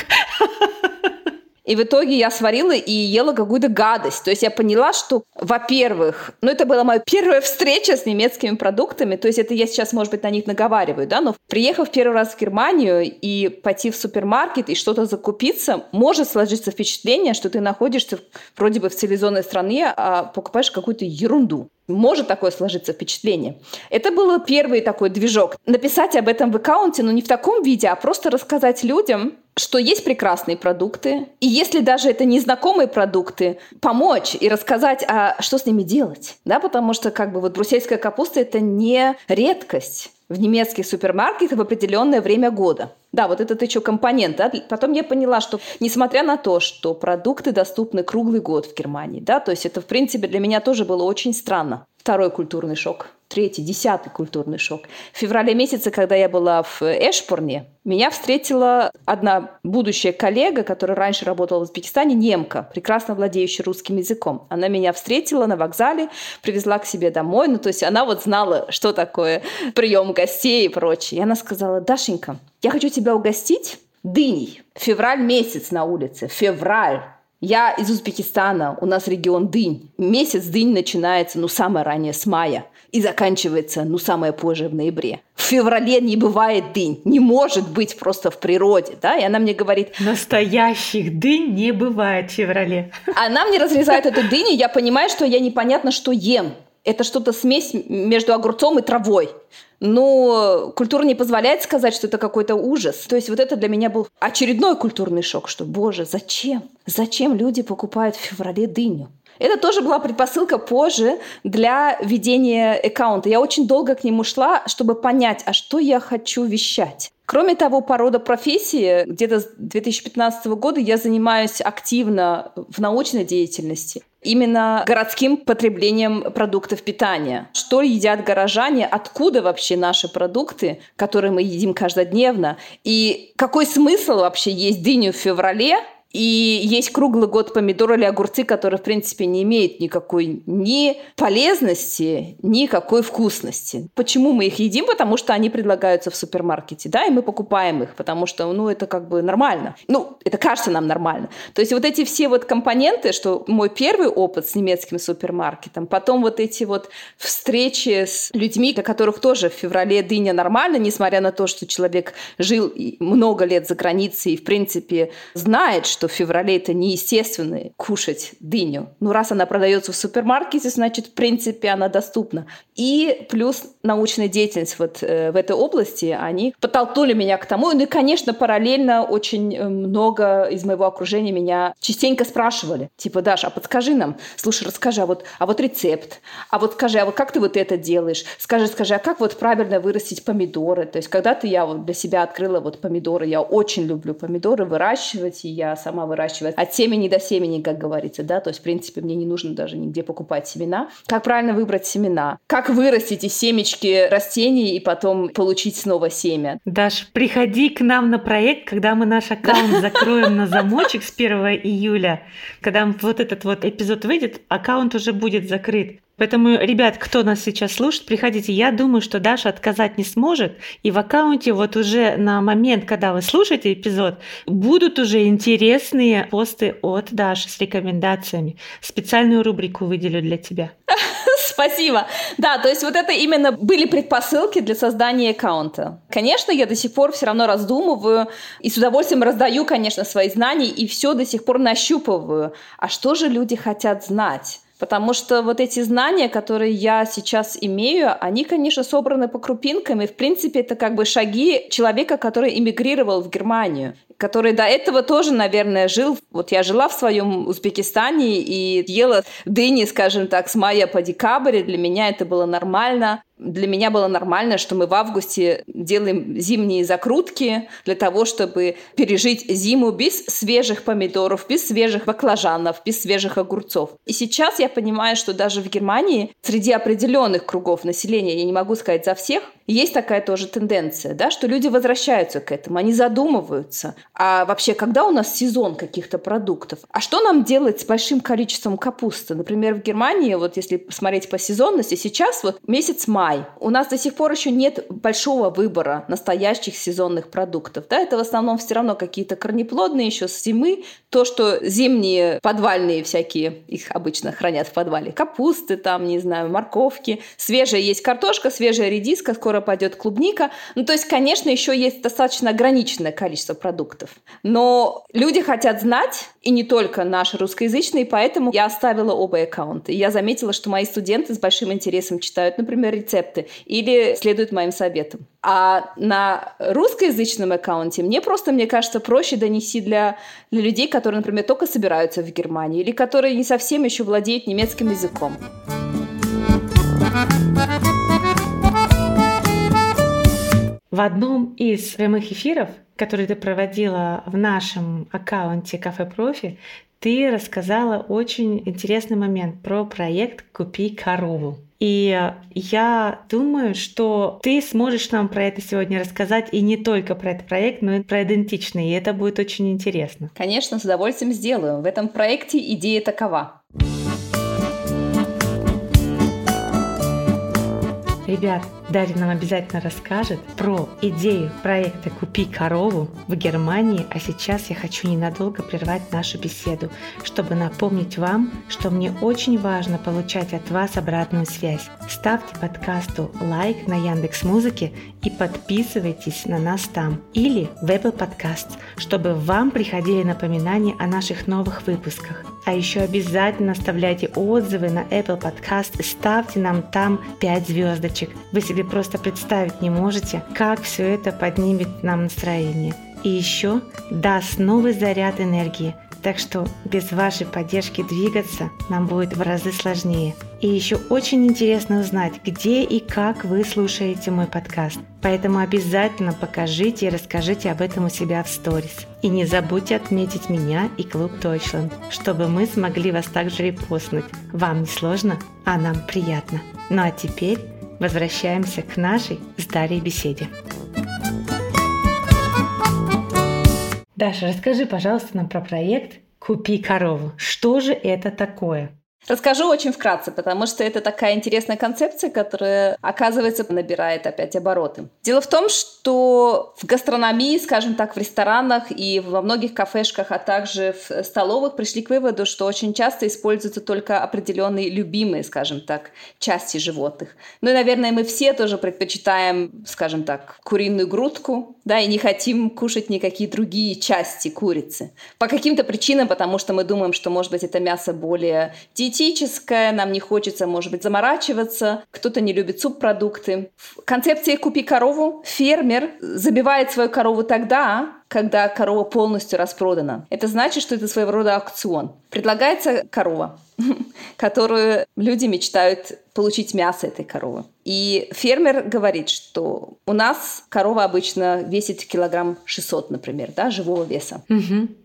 S2: И в итоге я сварила и ела какую-то гадость. То есть я поняла, что, во-первых, ну это была моя первая встреча с немецкими продуктами, то есть это я сейчас, может быть, на них наговариваю, да, но приехав первый раз в Германию и пойти в супермаркет и что-то закупиться, может сложиться впечатление, что ты находишься вроде бы в цивилизованной стране, а покупаешь какую-то ерунду. Может такое сложиться впечатление. Это был первый такой движок. Написать об этом в аккаунте, но не в таком виде, а просто рассказать людям, что есть прекрасные продукты, и если даже это незнакомые продукты, помочь и рассказать, а что с ними делать, да, потому что как бы вот брусельская капуста это не редкость в немецких супермаркетах в определенное время года. Да, вот этот еще компонент. Да? Потом я поняла, что несмотря на то, что продукты доступны круглый год в Германии, да, то есть это, в принципе, для меня тоже было очень странно. Второй культурный шок третий, десятый культурный шок. В феврале месяце, когда я была в Эшпорне, меня встретила одна будущая коллега, которая раньше работала в Узбекистане, немка, прекрасно владеющая русским языком. Она меня встретила на вокзале, привезла к себе домой, ну то есть она вот знала, что такое прием гостей и прочее. И она сказала, Дашенька, я хочу тебя угостить дыней. Февраль месяц на улице, февраль. Я из Узбекистана, у нас регион дынь. Месяц дынь начинается, ну, самое раннее, с мая и заканчивается, ну, самое позже в ноябре. В феврале не бывает дынь, не может быть просто в природе, да, и она мне говорит...
S1: Настоящих дынь не бывает в феврале.
S2: Она мне разрезает эту дыню, я понимаю, что я непонятно, что ем. Это что-то смесь между огурцом и травой. Но культура не позволяет сказать, что это какой-то ужас. То есть вот это для меня был очередной культурный шок, что, боже, зачем? Зачем люди покупают в феврале дыню? Это тоже была предпосылка позже для ведения аккаунта. Я очень долго к нему шла, чтобы понять, а что я хочу вещать. Кроме того, по роду профессии, где-то с 2015 года я занимаюсь активно в научной деятельности именно городским потреблением продуктов питания. Что едят горожане, откуда вообще наши продукты, которые мы едим каждодневно, и какой смысл вообще есть дыню в феврале, и есть круглый год помидоры или огурцы, которые, в принципе, не имеют никакой ни полезности, никакой вкусности. Почему мы их едим? Потому что они предлагаются в супермаркете, да, и мы покупаем их, потому что, ну, это как бы нормально. Ну, это кажется нам нормально. То есть вот эти все вот компоненты, что мой первый опыт с немецким супермаркетом, потом вот эти вот встречи с людьми, для которых тоже в феврале дыня нормально, несмотря на то, что человек жил много лет за границей и, в принципе, знает, что в феврале это неестественно кушать дыню. Ну, раз она продается в супермаркете, значит, в принципе, она доступна. И плюс научная деятельность вот э, в этой области, они подтолкнули меня к тому. Ну и, конечно, параллельно очень э, много из моего окружения меня частенько спрашивали. Типа, Даша, а подскажи нам, слушай, расскажи, а вот, а вот рецепт, а вот скажи, а вот как ты вот это делаешь? Скажи, скажи, а как вот правильно вырастить помидоры? То есть когда-то я вот для себя открыла вот помидоры, я очень люблю помидоры выращивать, и я сама выращиваю от семени до семени, как говорится, да, то есть, в принципе, мне не нужно даже нигде покупать семена. Как правильно выбрать семена? Как вырастить из семечки растений и потом получить снова семя?
S1: Даш, приходи к нам на проект, когда мы наш аккаунт закроем на [laughs] замочек с 1 июля. Когда вот этот вот эпизод выйдет, аккаунт уже будет закрыт. Поэтому, ребят, кто нас сейчас слушает, приходите. Я думаю, что Даша отказать не сможет. И в аккаунте вот уже на момент, когда вы слушаете эпизод, будут уже интересные посты от Даши с рекомендациями. Специальную рубрику выделю для тебя. [laughs]
S2: Спасибо. Да, то есть вот это именно были предпосылки для создания аккаунта. Конечно, я до сих пор все равно раздумываю и с удовольствием раздаю, конечно, свои знания и все до сих пор нащупываю. А что же люди хотят знать? Потому что вот эти знания, которые я сейчас имею, они, конечно, собраны по крупинкам. И, в принципе, это как бы шаги человека, который эмигрировал в Германию который до этого тоже, наверное, жил. Вот я жила в своем Узбекистане и ела дыни, скажем так, с мая по декабрь. Для меня это было нормально. Для меня было нормально, что мы в августе делаем зимние закрутки для того, чтобы пережить зиму без свежих помидоров, без свежих баклажанов, без свежих огурцов. И сейчас я понимаю, что даже в Германии среди определенных кругов населения, я не могу сказать за всех, есть такая тоже тенденция, да, что люди возвращаются к этому, они задумываются, а вообще, когда у нас сезон каких-то продуктов? А что нам делать с большим количеством капусты? Например, в Германии, вот если посмотреть по сезонности, сейчас вот месяц май, у нас до сих пор еще нет большого выбора настоящих сезонных продуктов, да, это в основном все равно какие-то корнеплодные еще с зимы, то, что зимние подвальные всякие, их обычно хранят в подвале, капусты там, не знаю, морковки, свежая есть картошка, свежая редиска, скоро скоро клубника. Ну, то есть, конечно, еще есть достаточно ограниченное количество продуктов. Но люди хотят знать, и не только наши русскоязычные, поэтому я оставила оба аккаунта. Я заметила, что мои студенты с большим интересом читают, например, рецепты или следуют моим советам. А на русскоязычном аккаунте мне просто, мне кажется, проще донести для, для людей, которые, например, только собираются в Германии или которые не совсем еще владеют немецким языком.
S1: В одном из прямых эфиров, который ты проводила в нашем аккаунте Кафе Профи, ты рассказала очень интересный момент про проект «Купи корову». И я думаю, что ты сможешь нам про это сегодня рассказать и не только про этот проект, но и про идентичный, и это будет очень интересно.
S2: Конечно, с удовольствием сделаю. В этом проекте идея такова.
S1: Ребят, Дарья нам обязательно расскажет про идею проекта «Купи корову» в Германии, а сейчас я хочу ненадолго прервать нашу беседу, чтобы напомнить вам, что мне очень важно получать от вас обратную связь. Ставьте подкасту лайк на Яндекс Музыке и подписывайтесь на нас там или в Apple Podcasts, чтобы вам приходили напоминания о наших новых выпусках. А еще обязательно оставляйте отзывы на Apple Podcast и ставьте нам там 5 звездочек. Вы себе просто представить не можете, как все это поднимет нам настроение. И еще даст новый заряд энергии – так что без вашей поддержки двигаться нам будет в разы сложнее. И еще очень интересно узнать, где и как вы слушаете мой подкаст. Поэтому обязательно покажите и расскажите об этом у себя в сторис. И не забудьте отметить меня и клуб Deutschland, чтобы мы смогли вас также репостнуть. Вам не сложно, а нам приятно. Ну а теперь возвращаемся к нашей с Дарьей беседе. Даша, расскажи, пожалуйста, нам про проект «Купи корову». Что же это такое?
S2: Расскажу очень вкратце, потому что это такая интересная концепция, которая, оказывается, набирает опять обороты. Дело в том, что в гастрономии, скажем так, в ресторанах и во многих кафешках, а также в столовых пришли к выводу, что очень часто используются только определенные любимые, скажем так, части животных. Ну и, наверное, мы все тоже предпочитаем, скажем так, куриную грудку, да, и не хотим кушать никакие другие части курицы. По каким-то причинам, потому что мы думаем, что, может быть, это мясо более диетическое, нам не хочется, может быть, заморачиваться, кто-то не любит субпродукты. В концепции «купи корову» фермер забивает свою корову тогда, когда корова полностью распродана. Это значит, что это своего рода аукцион. Предлагается корова, [laughs] которую люди мечтают получить мясо этой коровы. И фермер говорит, что у нас корова обычно весит килограмм 600, например, да, живого веса.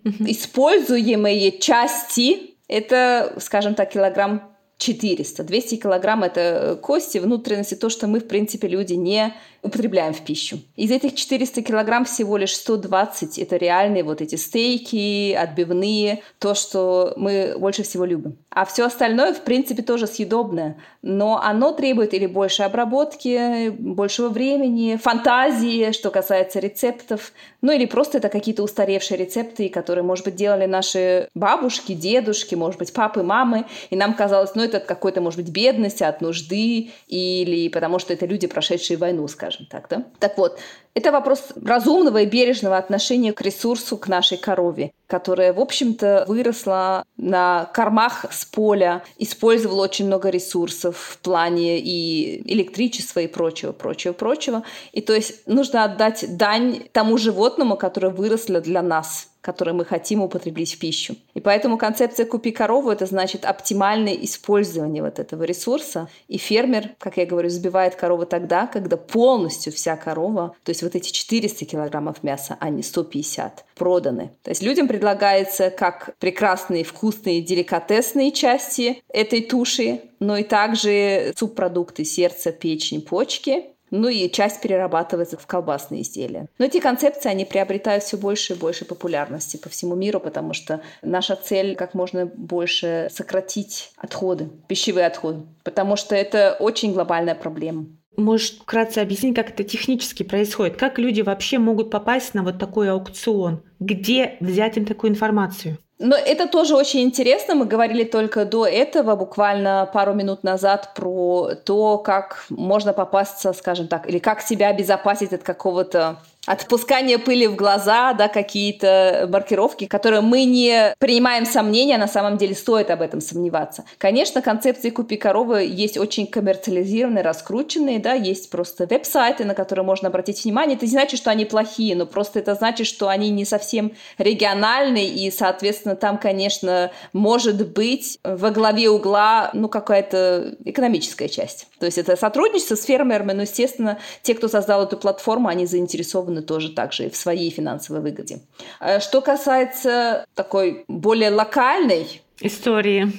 S2: Используемые части это, скажем так, килограмм 400. 200 килограмм – это кости, внутренности, то, что мы, в принципе, люди не употребляем в пищу. Из этих 400 килограмм всего лишь 120 – это реальные вот эти стейки, отбивные, то, что мы больше всего любим. А все остальное, в принципе, тоже съедобное, но оно требует или больше обработки, большего времени, фантазии, что касается рецептов, ну или просто это какие-то устаревшие рецепты, которые, может быть, делали наши бабушки, дедушки, может быть, папы, мамы, и нам казалось, ну это от какой-то, может быть, бедности, от нужды, или потому что это люди, прошедшие войну, скажем скажем так, да? Так вот, это вопрос разумного и бережного отношения к ресурсу, к нашей корове, которая, в общем-то, выросла на кормах с поля, использовала очень много ресурсов в плане и электричества и прочего, прочего, прочего. И то есть нужно отдать дань тому животному, которое выросло для нас которые мы хотим употребить в пищу. И поэтому концепция «купи корову» — это значит оптимальное использование вот этого ресурса. И фермер, как я говорю, сбивает корову тогда, когда полностью вся корова, то есть вот эти 400 килограммов мяса, а не 150, проданы. То есть людям предлагается как прекрасные, вкусные, деликатесные части этой туши, но и также субпродукты сердца, печень, почки, ну и часть перерабатывается в колбасные изделия. Но эти концепции, они приобретают все больше и больше популярности по всему миру, потому что наша цель как можно больше сократить отходы, пищевые отходы, потому что это очень глобальная проблема.
S1: Можешь вкратце объяснить, как это технически происходит? Как люди вообще могут попасть на вот такой аукцион? Где взять им такую информацию?
S2: Но это тоже очень интересно. Мы говорили только до этого, буквально пару минут назад, про то, как можно попасться, скажем так, или как себя обезопасить от какого-то отпускание пыли в глаза, да, какие-то маркировки, которые мы не принимаем сомнения, на самом деле стоит об этом сомневаться. Конечно, концепции «Купи коровы» есть очень коммерциализированные, раскрученные, да, есть просто веб-сайты, на которые можно обратить внимание. Это не значит, что они плохие, но просто это значит, что они не совсем региональные, и, соответственно, там, конечно, может быть во главе угла, ну, какая-то экономическая часть. То есть это сотрудничество с фермерами, но, естественно, те, кто создал эту платформу, они заинтересованы заинтересованы тоже также в своей финансовой выгоде. Э, что касается такой более локальной
S1: истории.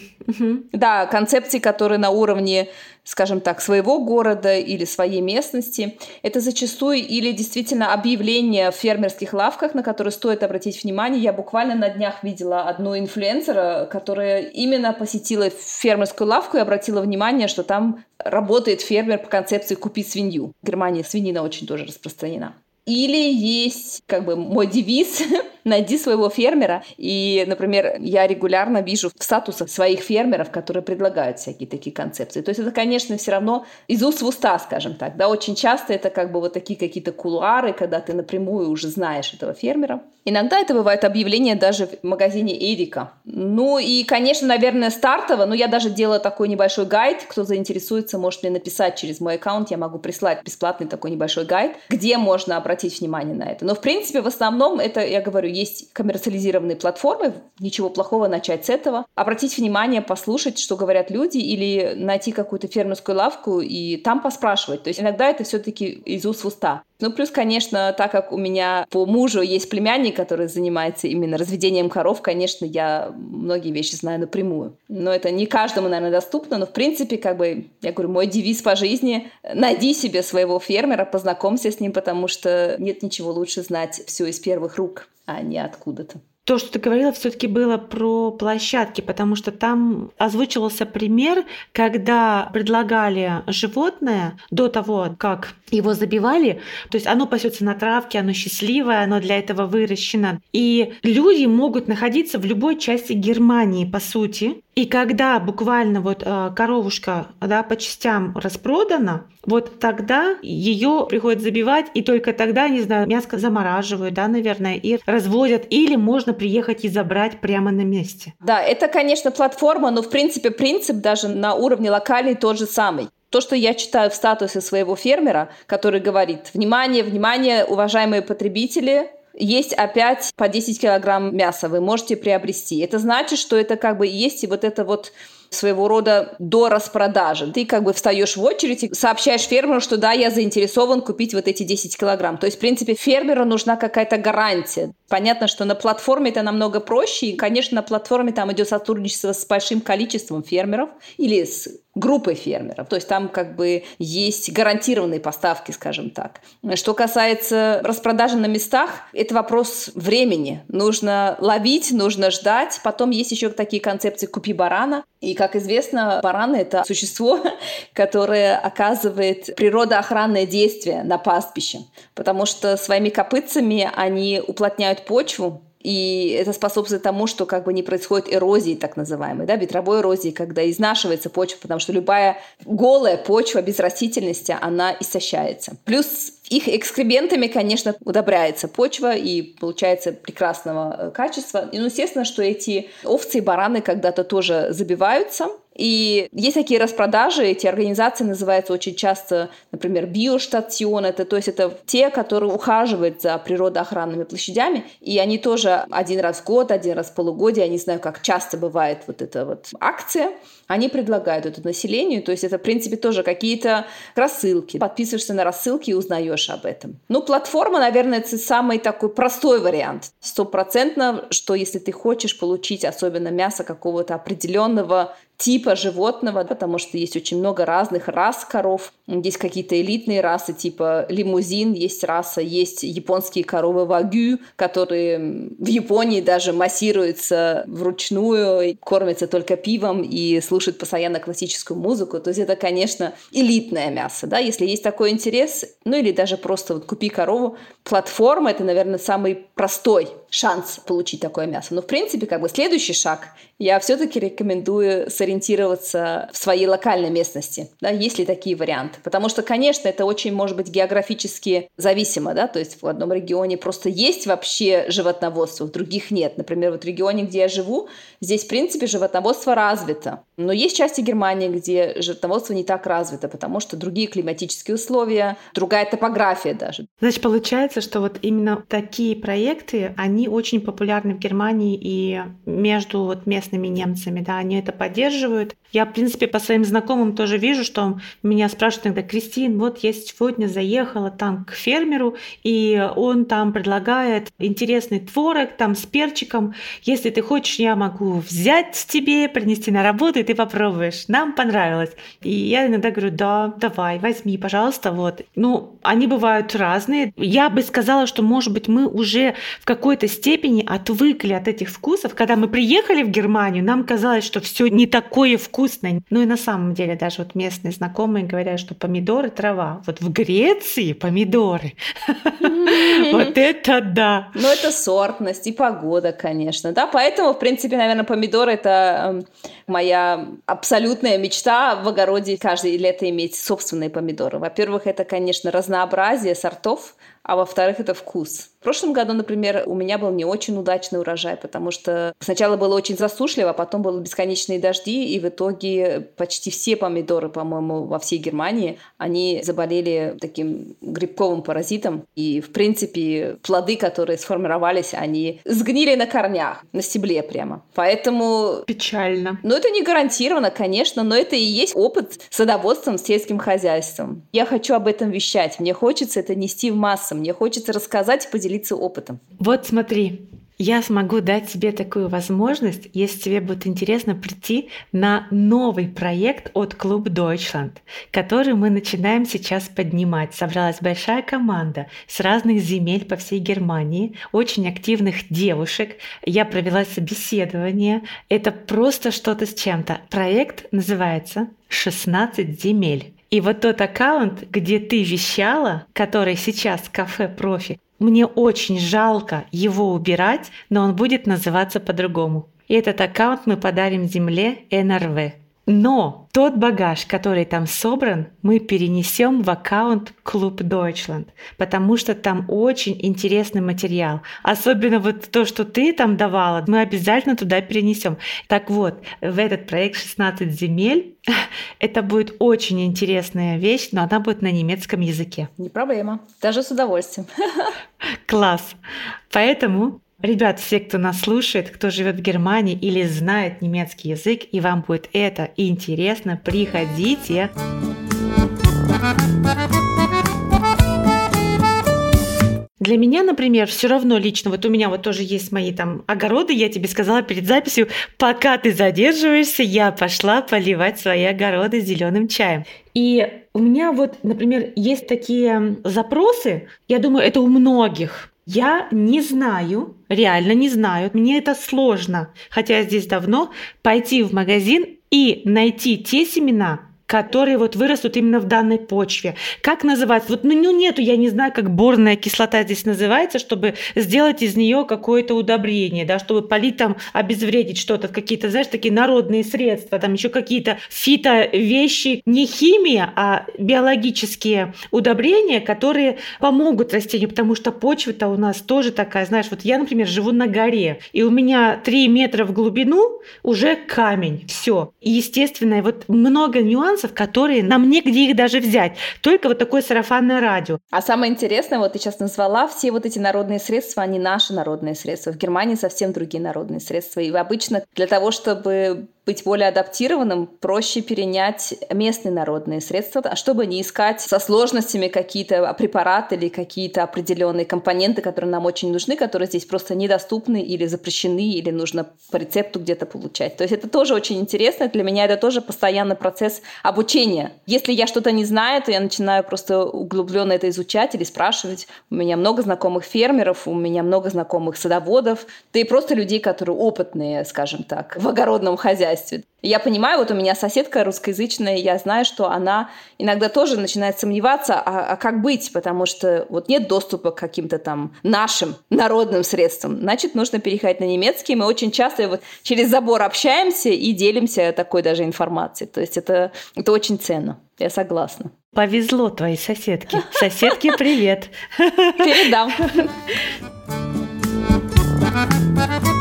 S2: Да, концепции, которые на уровне, скажем так, своего города или своей местности. Это зачастую или действительно объявления в фермерских лавках, на которые стоит обратить внимание. Я буквально на днях видела одну инфлюенсера, которая именно посетила фермерскую лавку и обратила внимание, что там работает фермер по концепции «купи свинью». В Германии свинина очень тоже распространена. Или есть как бы мой девиз [laughs] найди своего фермера. И, например, я регулярно вижу в статусах своих фермеров, которые предлагают всякие такие концепции. То есть это, конечно, все равно из уст в уста, скажем так. Да, очень часто это как бы вот такие какие-то кулуары, когда ты напрямую уже знаешь этого фермера. Иногда это бывает объявление даже в магазине Эрика. Ну и, конечно, наверное, стартово, но я даже делала такой небольшой гайд. Кто заинтересуется, может мне написать через мой аккаунт, я могу прислать бесплатный такой небольшой гайд, где можно обратить внимание на это. Но, в принципе, в основном это, я говорю, есть коммерциализированные платформы, ничего плохого начать с этого. Обратить внимание, послушать, что говорят люди, или найти какую-то фермерскую лавку и там поспрашивать. То есть иногда это все-таки из уст в уста. Ну, плюс, конечно, так как у меня по мужу есть племянник, который занимается именно разведением коров, конечно, я многие вещи знаю напрямую. Но это не каждому, наверное, доступно, но, в принципе, как бы, я говорю, мой девиз по жизни – найди себе своего фермера, познакомься с ним, потому что нет ничего лучше знать все из первых рук, а не откуда-то
S1: то, что ты говорила, все-таки было про площадки, потому что там озвучивался пример, когда предлагали животное до того, как его забивали, то есть оно пасется на травке, оно счастливое, оно для этого выращено. И люди могут находиться в любой части Германии, по сути. И когда буквально вот э, коровушка да, по частям распродана, вот тогда ее приходят забивать, и только тогда, не знаю, мяско замораживают, да, наверное, и разводят, или можно приехать и забрать прямо на месте.
S2: Да, это, конечно, платформа, но, в принципе, принцип даже на уровне локальный тот же самый. То, что я читаю в статусе своего фермера, который говорит, внимание, внимание, уважаемые потребители, есть опять по 10 килограмм мяса вы можете приобрести. Это значит, что это как бы есть и вот это вот своего рода до распродажи. Ты как бы встаешь в очередь и сообщаешь фермеру, что да, я заинтересован купить вот эти 10 килограмм. То есть, в принципе, фермеру нужна какая-то гарантия. Понятно, что на платформе это намного проще, и, конечно, на платформе там идет сотрудничество с большим количеством фермеров или с группой фермеров. То есть там как бы есть гарантированные поставки, скажем так. Что касается распродажи на местах, это вопрос времени. Нужно ловить, нужно ждать. Потом есть еще такие концепции «купи барана». И, как известно, бараны – это существо, [laughs] которое оказывает природоохранное действие на пастбище, потому что своими копытцами они уплотняют почву, и это способствует тому, что как бы не происходит эрозии так называемой, да, ветровой эрозии, когда изнашивается почва, потому что любая голая почва без растительности, она истощается. Плюс их экскрементами, конечно, удобряется почва и получается прекрасного э, качества. И, ну, естественно, что эти овцы и бараны когда-то тоже забиваются, и есть такие распродажи, эти организации называются очень часто, например, биоштацион, это, то есть это те, которые ухаживают за природоохранными площадями, и они тоже один раз в год, один раз в полугодие, я не знаю, как часто бывает вот эта вот акция, они предлагают это населению, то есть это, в принципе, тоже какие-то рассылки. Подписываешься на рассылки и узнаешь об этом. Ну, платформа, наверное, это самый такой простой вариант. Стопроцентно, что если ты хочешь получить особенно мясо какого-то определенного типа животного, потому что есть очень много разных рас коров. Есть какие-то элитные расы, типа лимузин, есть раса, есть японские коровы вагю, которые в Японии даже массируются вручную, кормятся только пивом и слушают постоянно классическую музыку. То есть это, конечно, элитное мясо, да, если есть такой интерес, ну или даже просто вот купи корову. Платформа – это, наверное, самый простой шанс получить такое мясо. Но, в принципе, как бы следующий шаг, я все-таки рекомендую сориентироваться в своей локальной местности, да, есть ли такие варианты. Потому что, конечно, это очень может быть географически зависимо, да, то есть в одном регионе просто есть вообще животноводство, в других нет. Например, вот в регионе, где я живу, здесь, в принципе, животноводство развито. Но есть части Германии, где животноводство не так развито, потому что другие климатические условия, другая топография даже.
S1: Значит, получается, что вот именно такие проекты, они очень популярны в Германии и между вот местными немцами, да, они это поддерживают. Я, в принципе, по своим знакомым тоже вижу, что меня спрашивают иногда, Кристин, вот я сегодня заехала там к фермеру, и он там предлагает интересный творог там с перчиком. Если ты хочешь, я могу взять тебе, принести на работу, и ты попробуешь. Нам понравилось. И я иногда говорю, да, давай, возьми, пожалуйста, вот. Ну, они бывают разные. Я бы сказала, что, может быть, мы уже в какой-то степени отвыкли от этих вкусов. Когда мы приехали в Германию, нам казалось, что все не такое вкусное, вкусно. Ну и на самом деле даже вот местные знакомые говорят, что помидоры трава. Вот в Греции помидоры. [laughs] Вот это да.
S2: Ну это сортность и погода, конечно. Да, поэтому, в принципе, наверное, помидоры это эм, моя абсолютная мечта в огороде каждое лето иметь собственные помидоры. Во-первых, это, конечно, разнообразие сортов, а во-вторых, это вкус. В прошлом году, например, у меня был не очень удачный урожай, потому что сначала было очень засушливо, а потом были бесконечные дожди, и в итоге почти все помидоры, по-моему, во всей Германии, они заболели таким грибковым паразитом, и, в принципе, плоды, которые сформировались, они сгнили на корнях, на стебле прямо. Поэтому...
S1: Печально.
S2: Ну, это не гарантированно, конечно, но это и есть опыт садоводством, сельским хозяйством. Я хочу об этом вещать, мне хочется это нести в массы, мне хочется рассказать и поделиться поделиться опытом.
S1: Вот смотри, я смогу дать тебе такую возможность, если тебе будет интересно прийти на новый проект от Клуб Deutschland, который мы начинаем сейчас поднимать. Собралась большая команда с разных земель по всей Германии, очень активных девушек. Я провела собеседование. Это просто что-то с чем-то. Проект называется «16 земель». И вот тот аккаунт, где ты вещала, который сейчас кафе профи, мне очень жалко его убирать, но он будет называться по-другому. И этот аккаунт мы подарим Земле НРВ. Но тот багаж, который там собран, мы перенесем в аккаунт Клуб Deutschland, потому что там очень интересный материал. Особенно вот то, что ты там давала, мы обязательно туда перенесем. Так вот, в этот проект 16 земель [laughs] это будет очень интересная вещь, но она будет на немецком языке.
S2: Не проблема. Даже с удовольствием. [laughs]
S1: Класс. Поэтому Ребят, все, кто нас слушает, кто живет в Германии или знает немецкий язык, и вам будет это интересно, приходите. Для меня, например, все равно лично, вот у меня вот тоже есть мои там огороды, я тебе сказала перед записью, пока ты задерживаешься, я пошла поливать свои огороды зеленым чаем. И у меня вот, например, есть такие запросы, я думаю, это у многих, я не знаю, реально не знаю, мне это сложно, хотя я здесь давно, пойти в магазин и найти те семена, которые вот вырастут именно в данной почве. Как называется? Вот ну, ну нету, я не знаю, как борная кислота здесь называется, чтобы сделать из нее какое-то удобрение, да, чтобы полить там, обезвредить что-то, какие-то, знаешь, такие народные средства, там еще какие-то фито вещи, не химия, а биологические удобрения, которые помогут растению, потому что почва-то у нас тоже такая, знаешь, вот я, например, живу на горе, и у меня 3 метра в глубину уже камень, все. И, естественно, вот много нюансов, нюансов, которые нам негде их даже взять. Только вот такое сарафанное радио.
S2: А самое интересное, вот ты сейчас назвала, все вот эти народные средства, они наши народные средства. В Германии совсем другие народные средства. И обычно для того, чтобы быть более адаптированным, проще перенять местные народные средства, а чтобы не искать со сложностями какие-то препараты или какие-то определенные компоненты, которые нам очень нужны, которые здесь просто недоступны или запрещены, или нужно по рецепту где-то получать. То есть это тоже очень интересно. Для меня это тоже постоянный процесс обучения. Если я что-то не знаю, то я начинаю просто углубленно это изучать или спрашивать. У меня много знакомых фермеров, у меня много знакомых садоводов, да и просто людей, которые опытные, скажем так, в огородном хозяйстве хозяйстве. Я понимаю, вот у меня соседка русскоязычная, я знаю, что она иногда тоже начинает сомневаться, а, а как быть, потому что вот нет доступа к каким-то там нашим народным средствам. Значит, нужно переходить на немецкий. Мы очень часто вот через забор общаемся и делимся такой даже информацией. То есть это, это очень ценно. Я согласна.
S1: Повезло твоей соседке. Соседке привет.
S2: Передам. [laughs]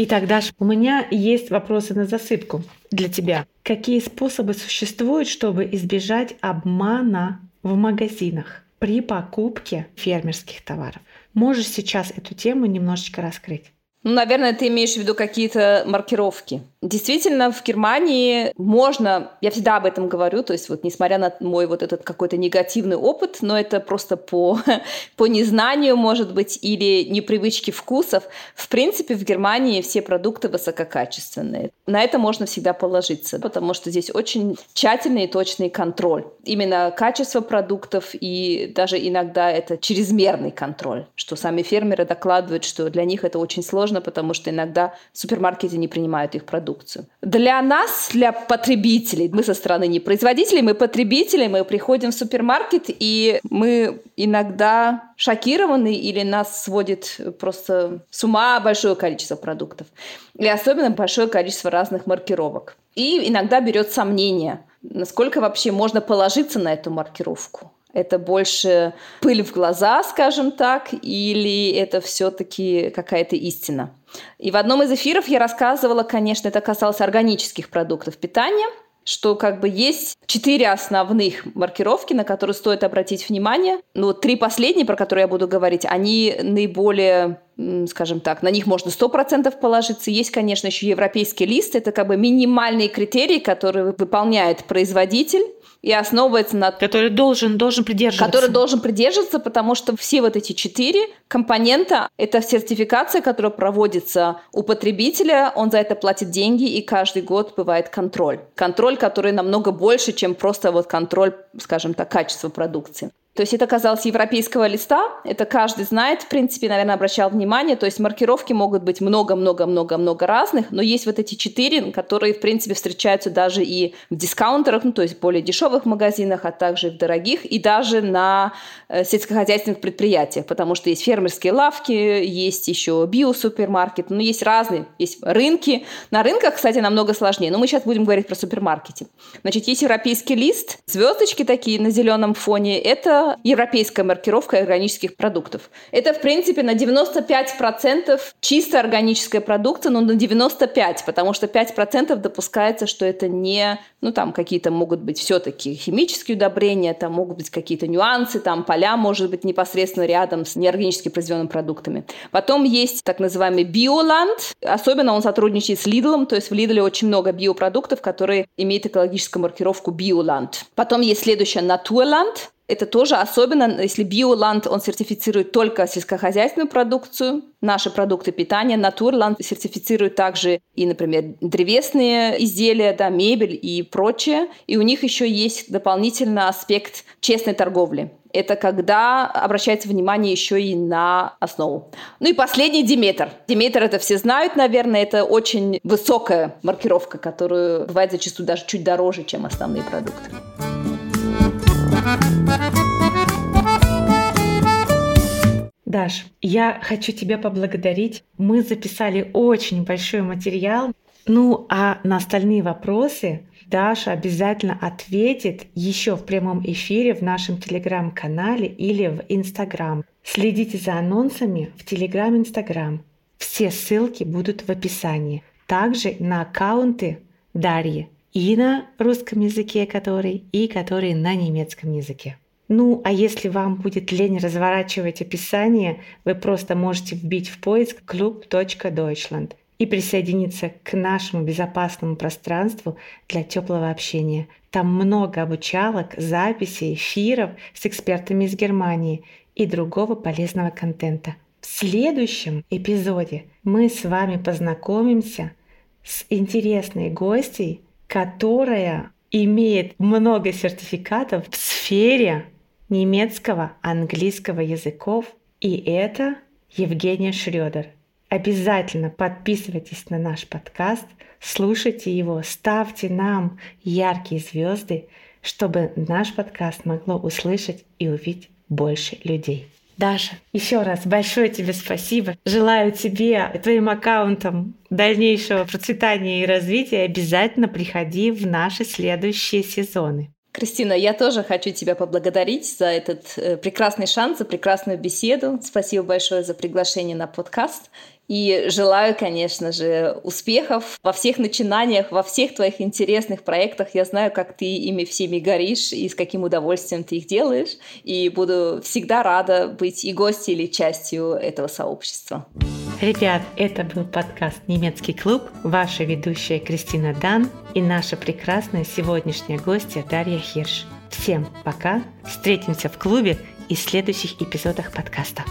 S1: Итак, Даша, у меня есть вопросы на засыпку для тебя. Какие способы существуют, чтобы избежать обмана в магазинах при покупке фермерских товаров? Можешь сейчас эту тему немножечко раскрыть?
S2: Ну, наверное, ты имеешь в виду какие-то маркировки. Действительно, в Германии можно, я всегда об этом говорю, то есть вот несмотря на мой вот этот какой-то негативный опыт, но это просто по, [laughs] по незнанию, может быть, или непривычке вкусов, в принципе, в Германии все продукты высококачественные. На это можно всегда положиться, потому что здесь очень тщательный и точный контроль. Именно качество продуктов и даже иногда это чрезмерный контроль, что сами фермеры докладывают, что для них это очень сложно, потому что иногда супермаркеты не принимают их продукцию. Для нас, для потребителей, мы со стороны не производителей, мы потребители, мы приходим в супермаркет, и мы иногда шокированы или нас сводит просто с ума большое количество продуктов. И особенно большое количество разных маркировок. И иногда берет сомнение, насколько вообще можно положиться на эту маркировку. Это больше пыль в глаза, скажем так, или это все-таки какая-то истина? И в одном из эфиров я рассказывала, конечно, это касалось органических продуктов питания, что как бы есть четыре основных маркировки, на которые стоит обратить внимание. Ну, три последние, про которые я буду говорить, они наиболее скажем так, на них можно 100% положиться. Есть, конечно, еще европейский лист. Это как бы минимальные критерии, которые выполняет производитель и основывается на...
S1: Который должен, должен придерживаться.
S2: Который должен придерживаться, потому что все вот эти четыре компонента — это сертификация, которая проводится у потребителя, он за это платит деньги, и каждый год бывает контроль. Контроль, который намного больше, чем просто вот контроль, скажем так, качества продукции. То есть это казалось европейского листа, это каждый знает, в принципе, наверное, обращал внимание, то есть маркировки могут быть много-много-много-много разных, но есть вот эти четыре, которые, в принципе, встречаются даже и в дискаунтерах, ну, то есть более дешевых магазинах, а также в дорогих, и даже на э, сельскохозяйственных предприятиях, потому что есть фермерские лавки, есть еще биосупермаркет, ну, есть разные, есть рынки. На рынках, кстати, намного сложнее, но мы сейчас будем говорить про супермаркеты. Значит, есть европейский лист, звездочки такие на зеленом фоне, это европейская маркировка органических продуктов. Это, в принципе, на 95% чисто органическая продукция, но на 95%, потому что 5% допускается, что это не, ну, там какие-то могут быть все-таки химические удобрения, там могут быть какие-то нюансы, там поля, может быть, непосредственно рядом с неорганически произведенными продуктами. Потом есть так называемый биоланд, особенно он сотрудничает с Lidl, то есть в Lidl очень много биопродуктов, которые имеют экологическую маркировку биоланд. Потом есть следующее Naturland, это тоже особенно, если Биоланд, он сертифицирует только сельскохозяйственную продукцию, наши продукты питания. Натурланд сертифицирует также и, например, древесные изделия, да, мебель и прочее. И у них еще есть дополнительный аспект честной торговли. Это когда обращается внимание еще и на основу. Ну и последний Диметр. Диметр это все знают, наверное, это очень высокая маркировка, которую бывает зачастую даже чуть дороже, чем основные продукты.
S1: Даш, я хочу тебя поблагодарить. Мы записали очень большой материал. Ну, а на остальные вопросы Даша обязательно ответит еще в прямом эфире в нашем телеграм-канале или в Инстаграм. Следите за анонсами в Телеграм, Инстаграм. Все ссылки будут в описании. Также на аккаунты Дарьи и на русском языке, который, и который на немецком языке. Ну, а если вам будет лень разворачивать описание, вы просто можете вбить в поиск club.deutschland и присоединиться к нашему безопасному пространству для теплого общения. Там много обучалок, записей, эфиров с экспертами из Германии и другого полезного контента. В следующем эпизоде мы с вами познакомимся с интересной гостьей, которая имеет много сертификатов в сфере немецкого, английского языков, и это Евгения Шредер. Обязательно подписывайтесь на наш подкаст, слушайте его, ставьте нам яркие звезды, чтобы наш подкаст могло услышать и увидеть больше людей. Даша, еще раз большое тебе спасибо. Желаю тебе и твоим аккаунтам дальнейшего процветания и развития. Обязательно приходи в наши следующие сезоны.
S2: Кристина, я тоже хочу тебя поблагодарить за этот э, прекрасный шанс, за прекрасную беседу. Спасибо большое за приглашение на подкаст. И желаю, конечно же, успехов во всех начинаниях, во всех твоих интересных проектах. Я знаю, как ты ими всеми горишь и с каким удовольствием ты их делаешь. И буду всегда рада быть и гостью или частью этого сообщества.
S1: Ребят, это был подкаст «Немецкий клуб», ваша ведущая Кристина Дан и наша прекрасная сегодняшняя гостья Дарья Хирш. Всем пока, встретимся в клубе и в следующих эпизодах подкаста.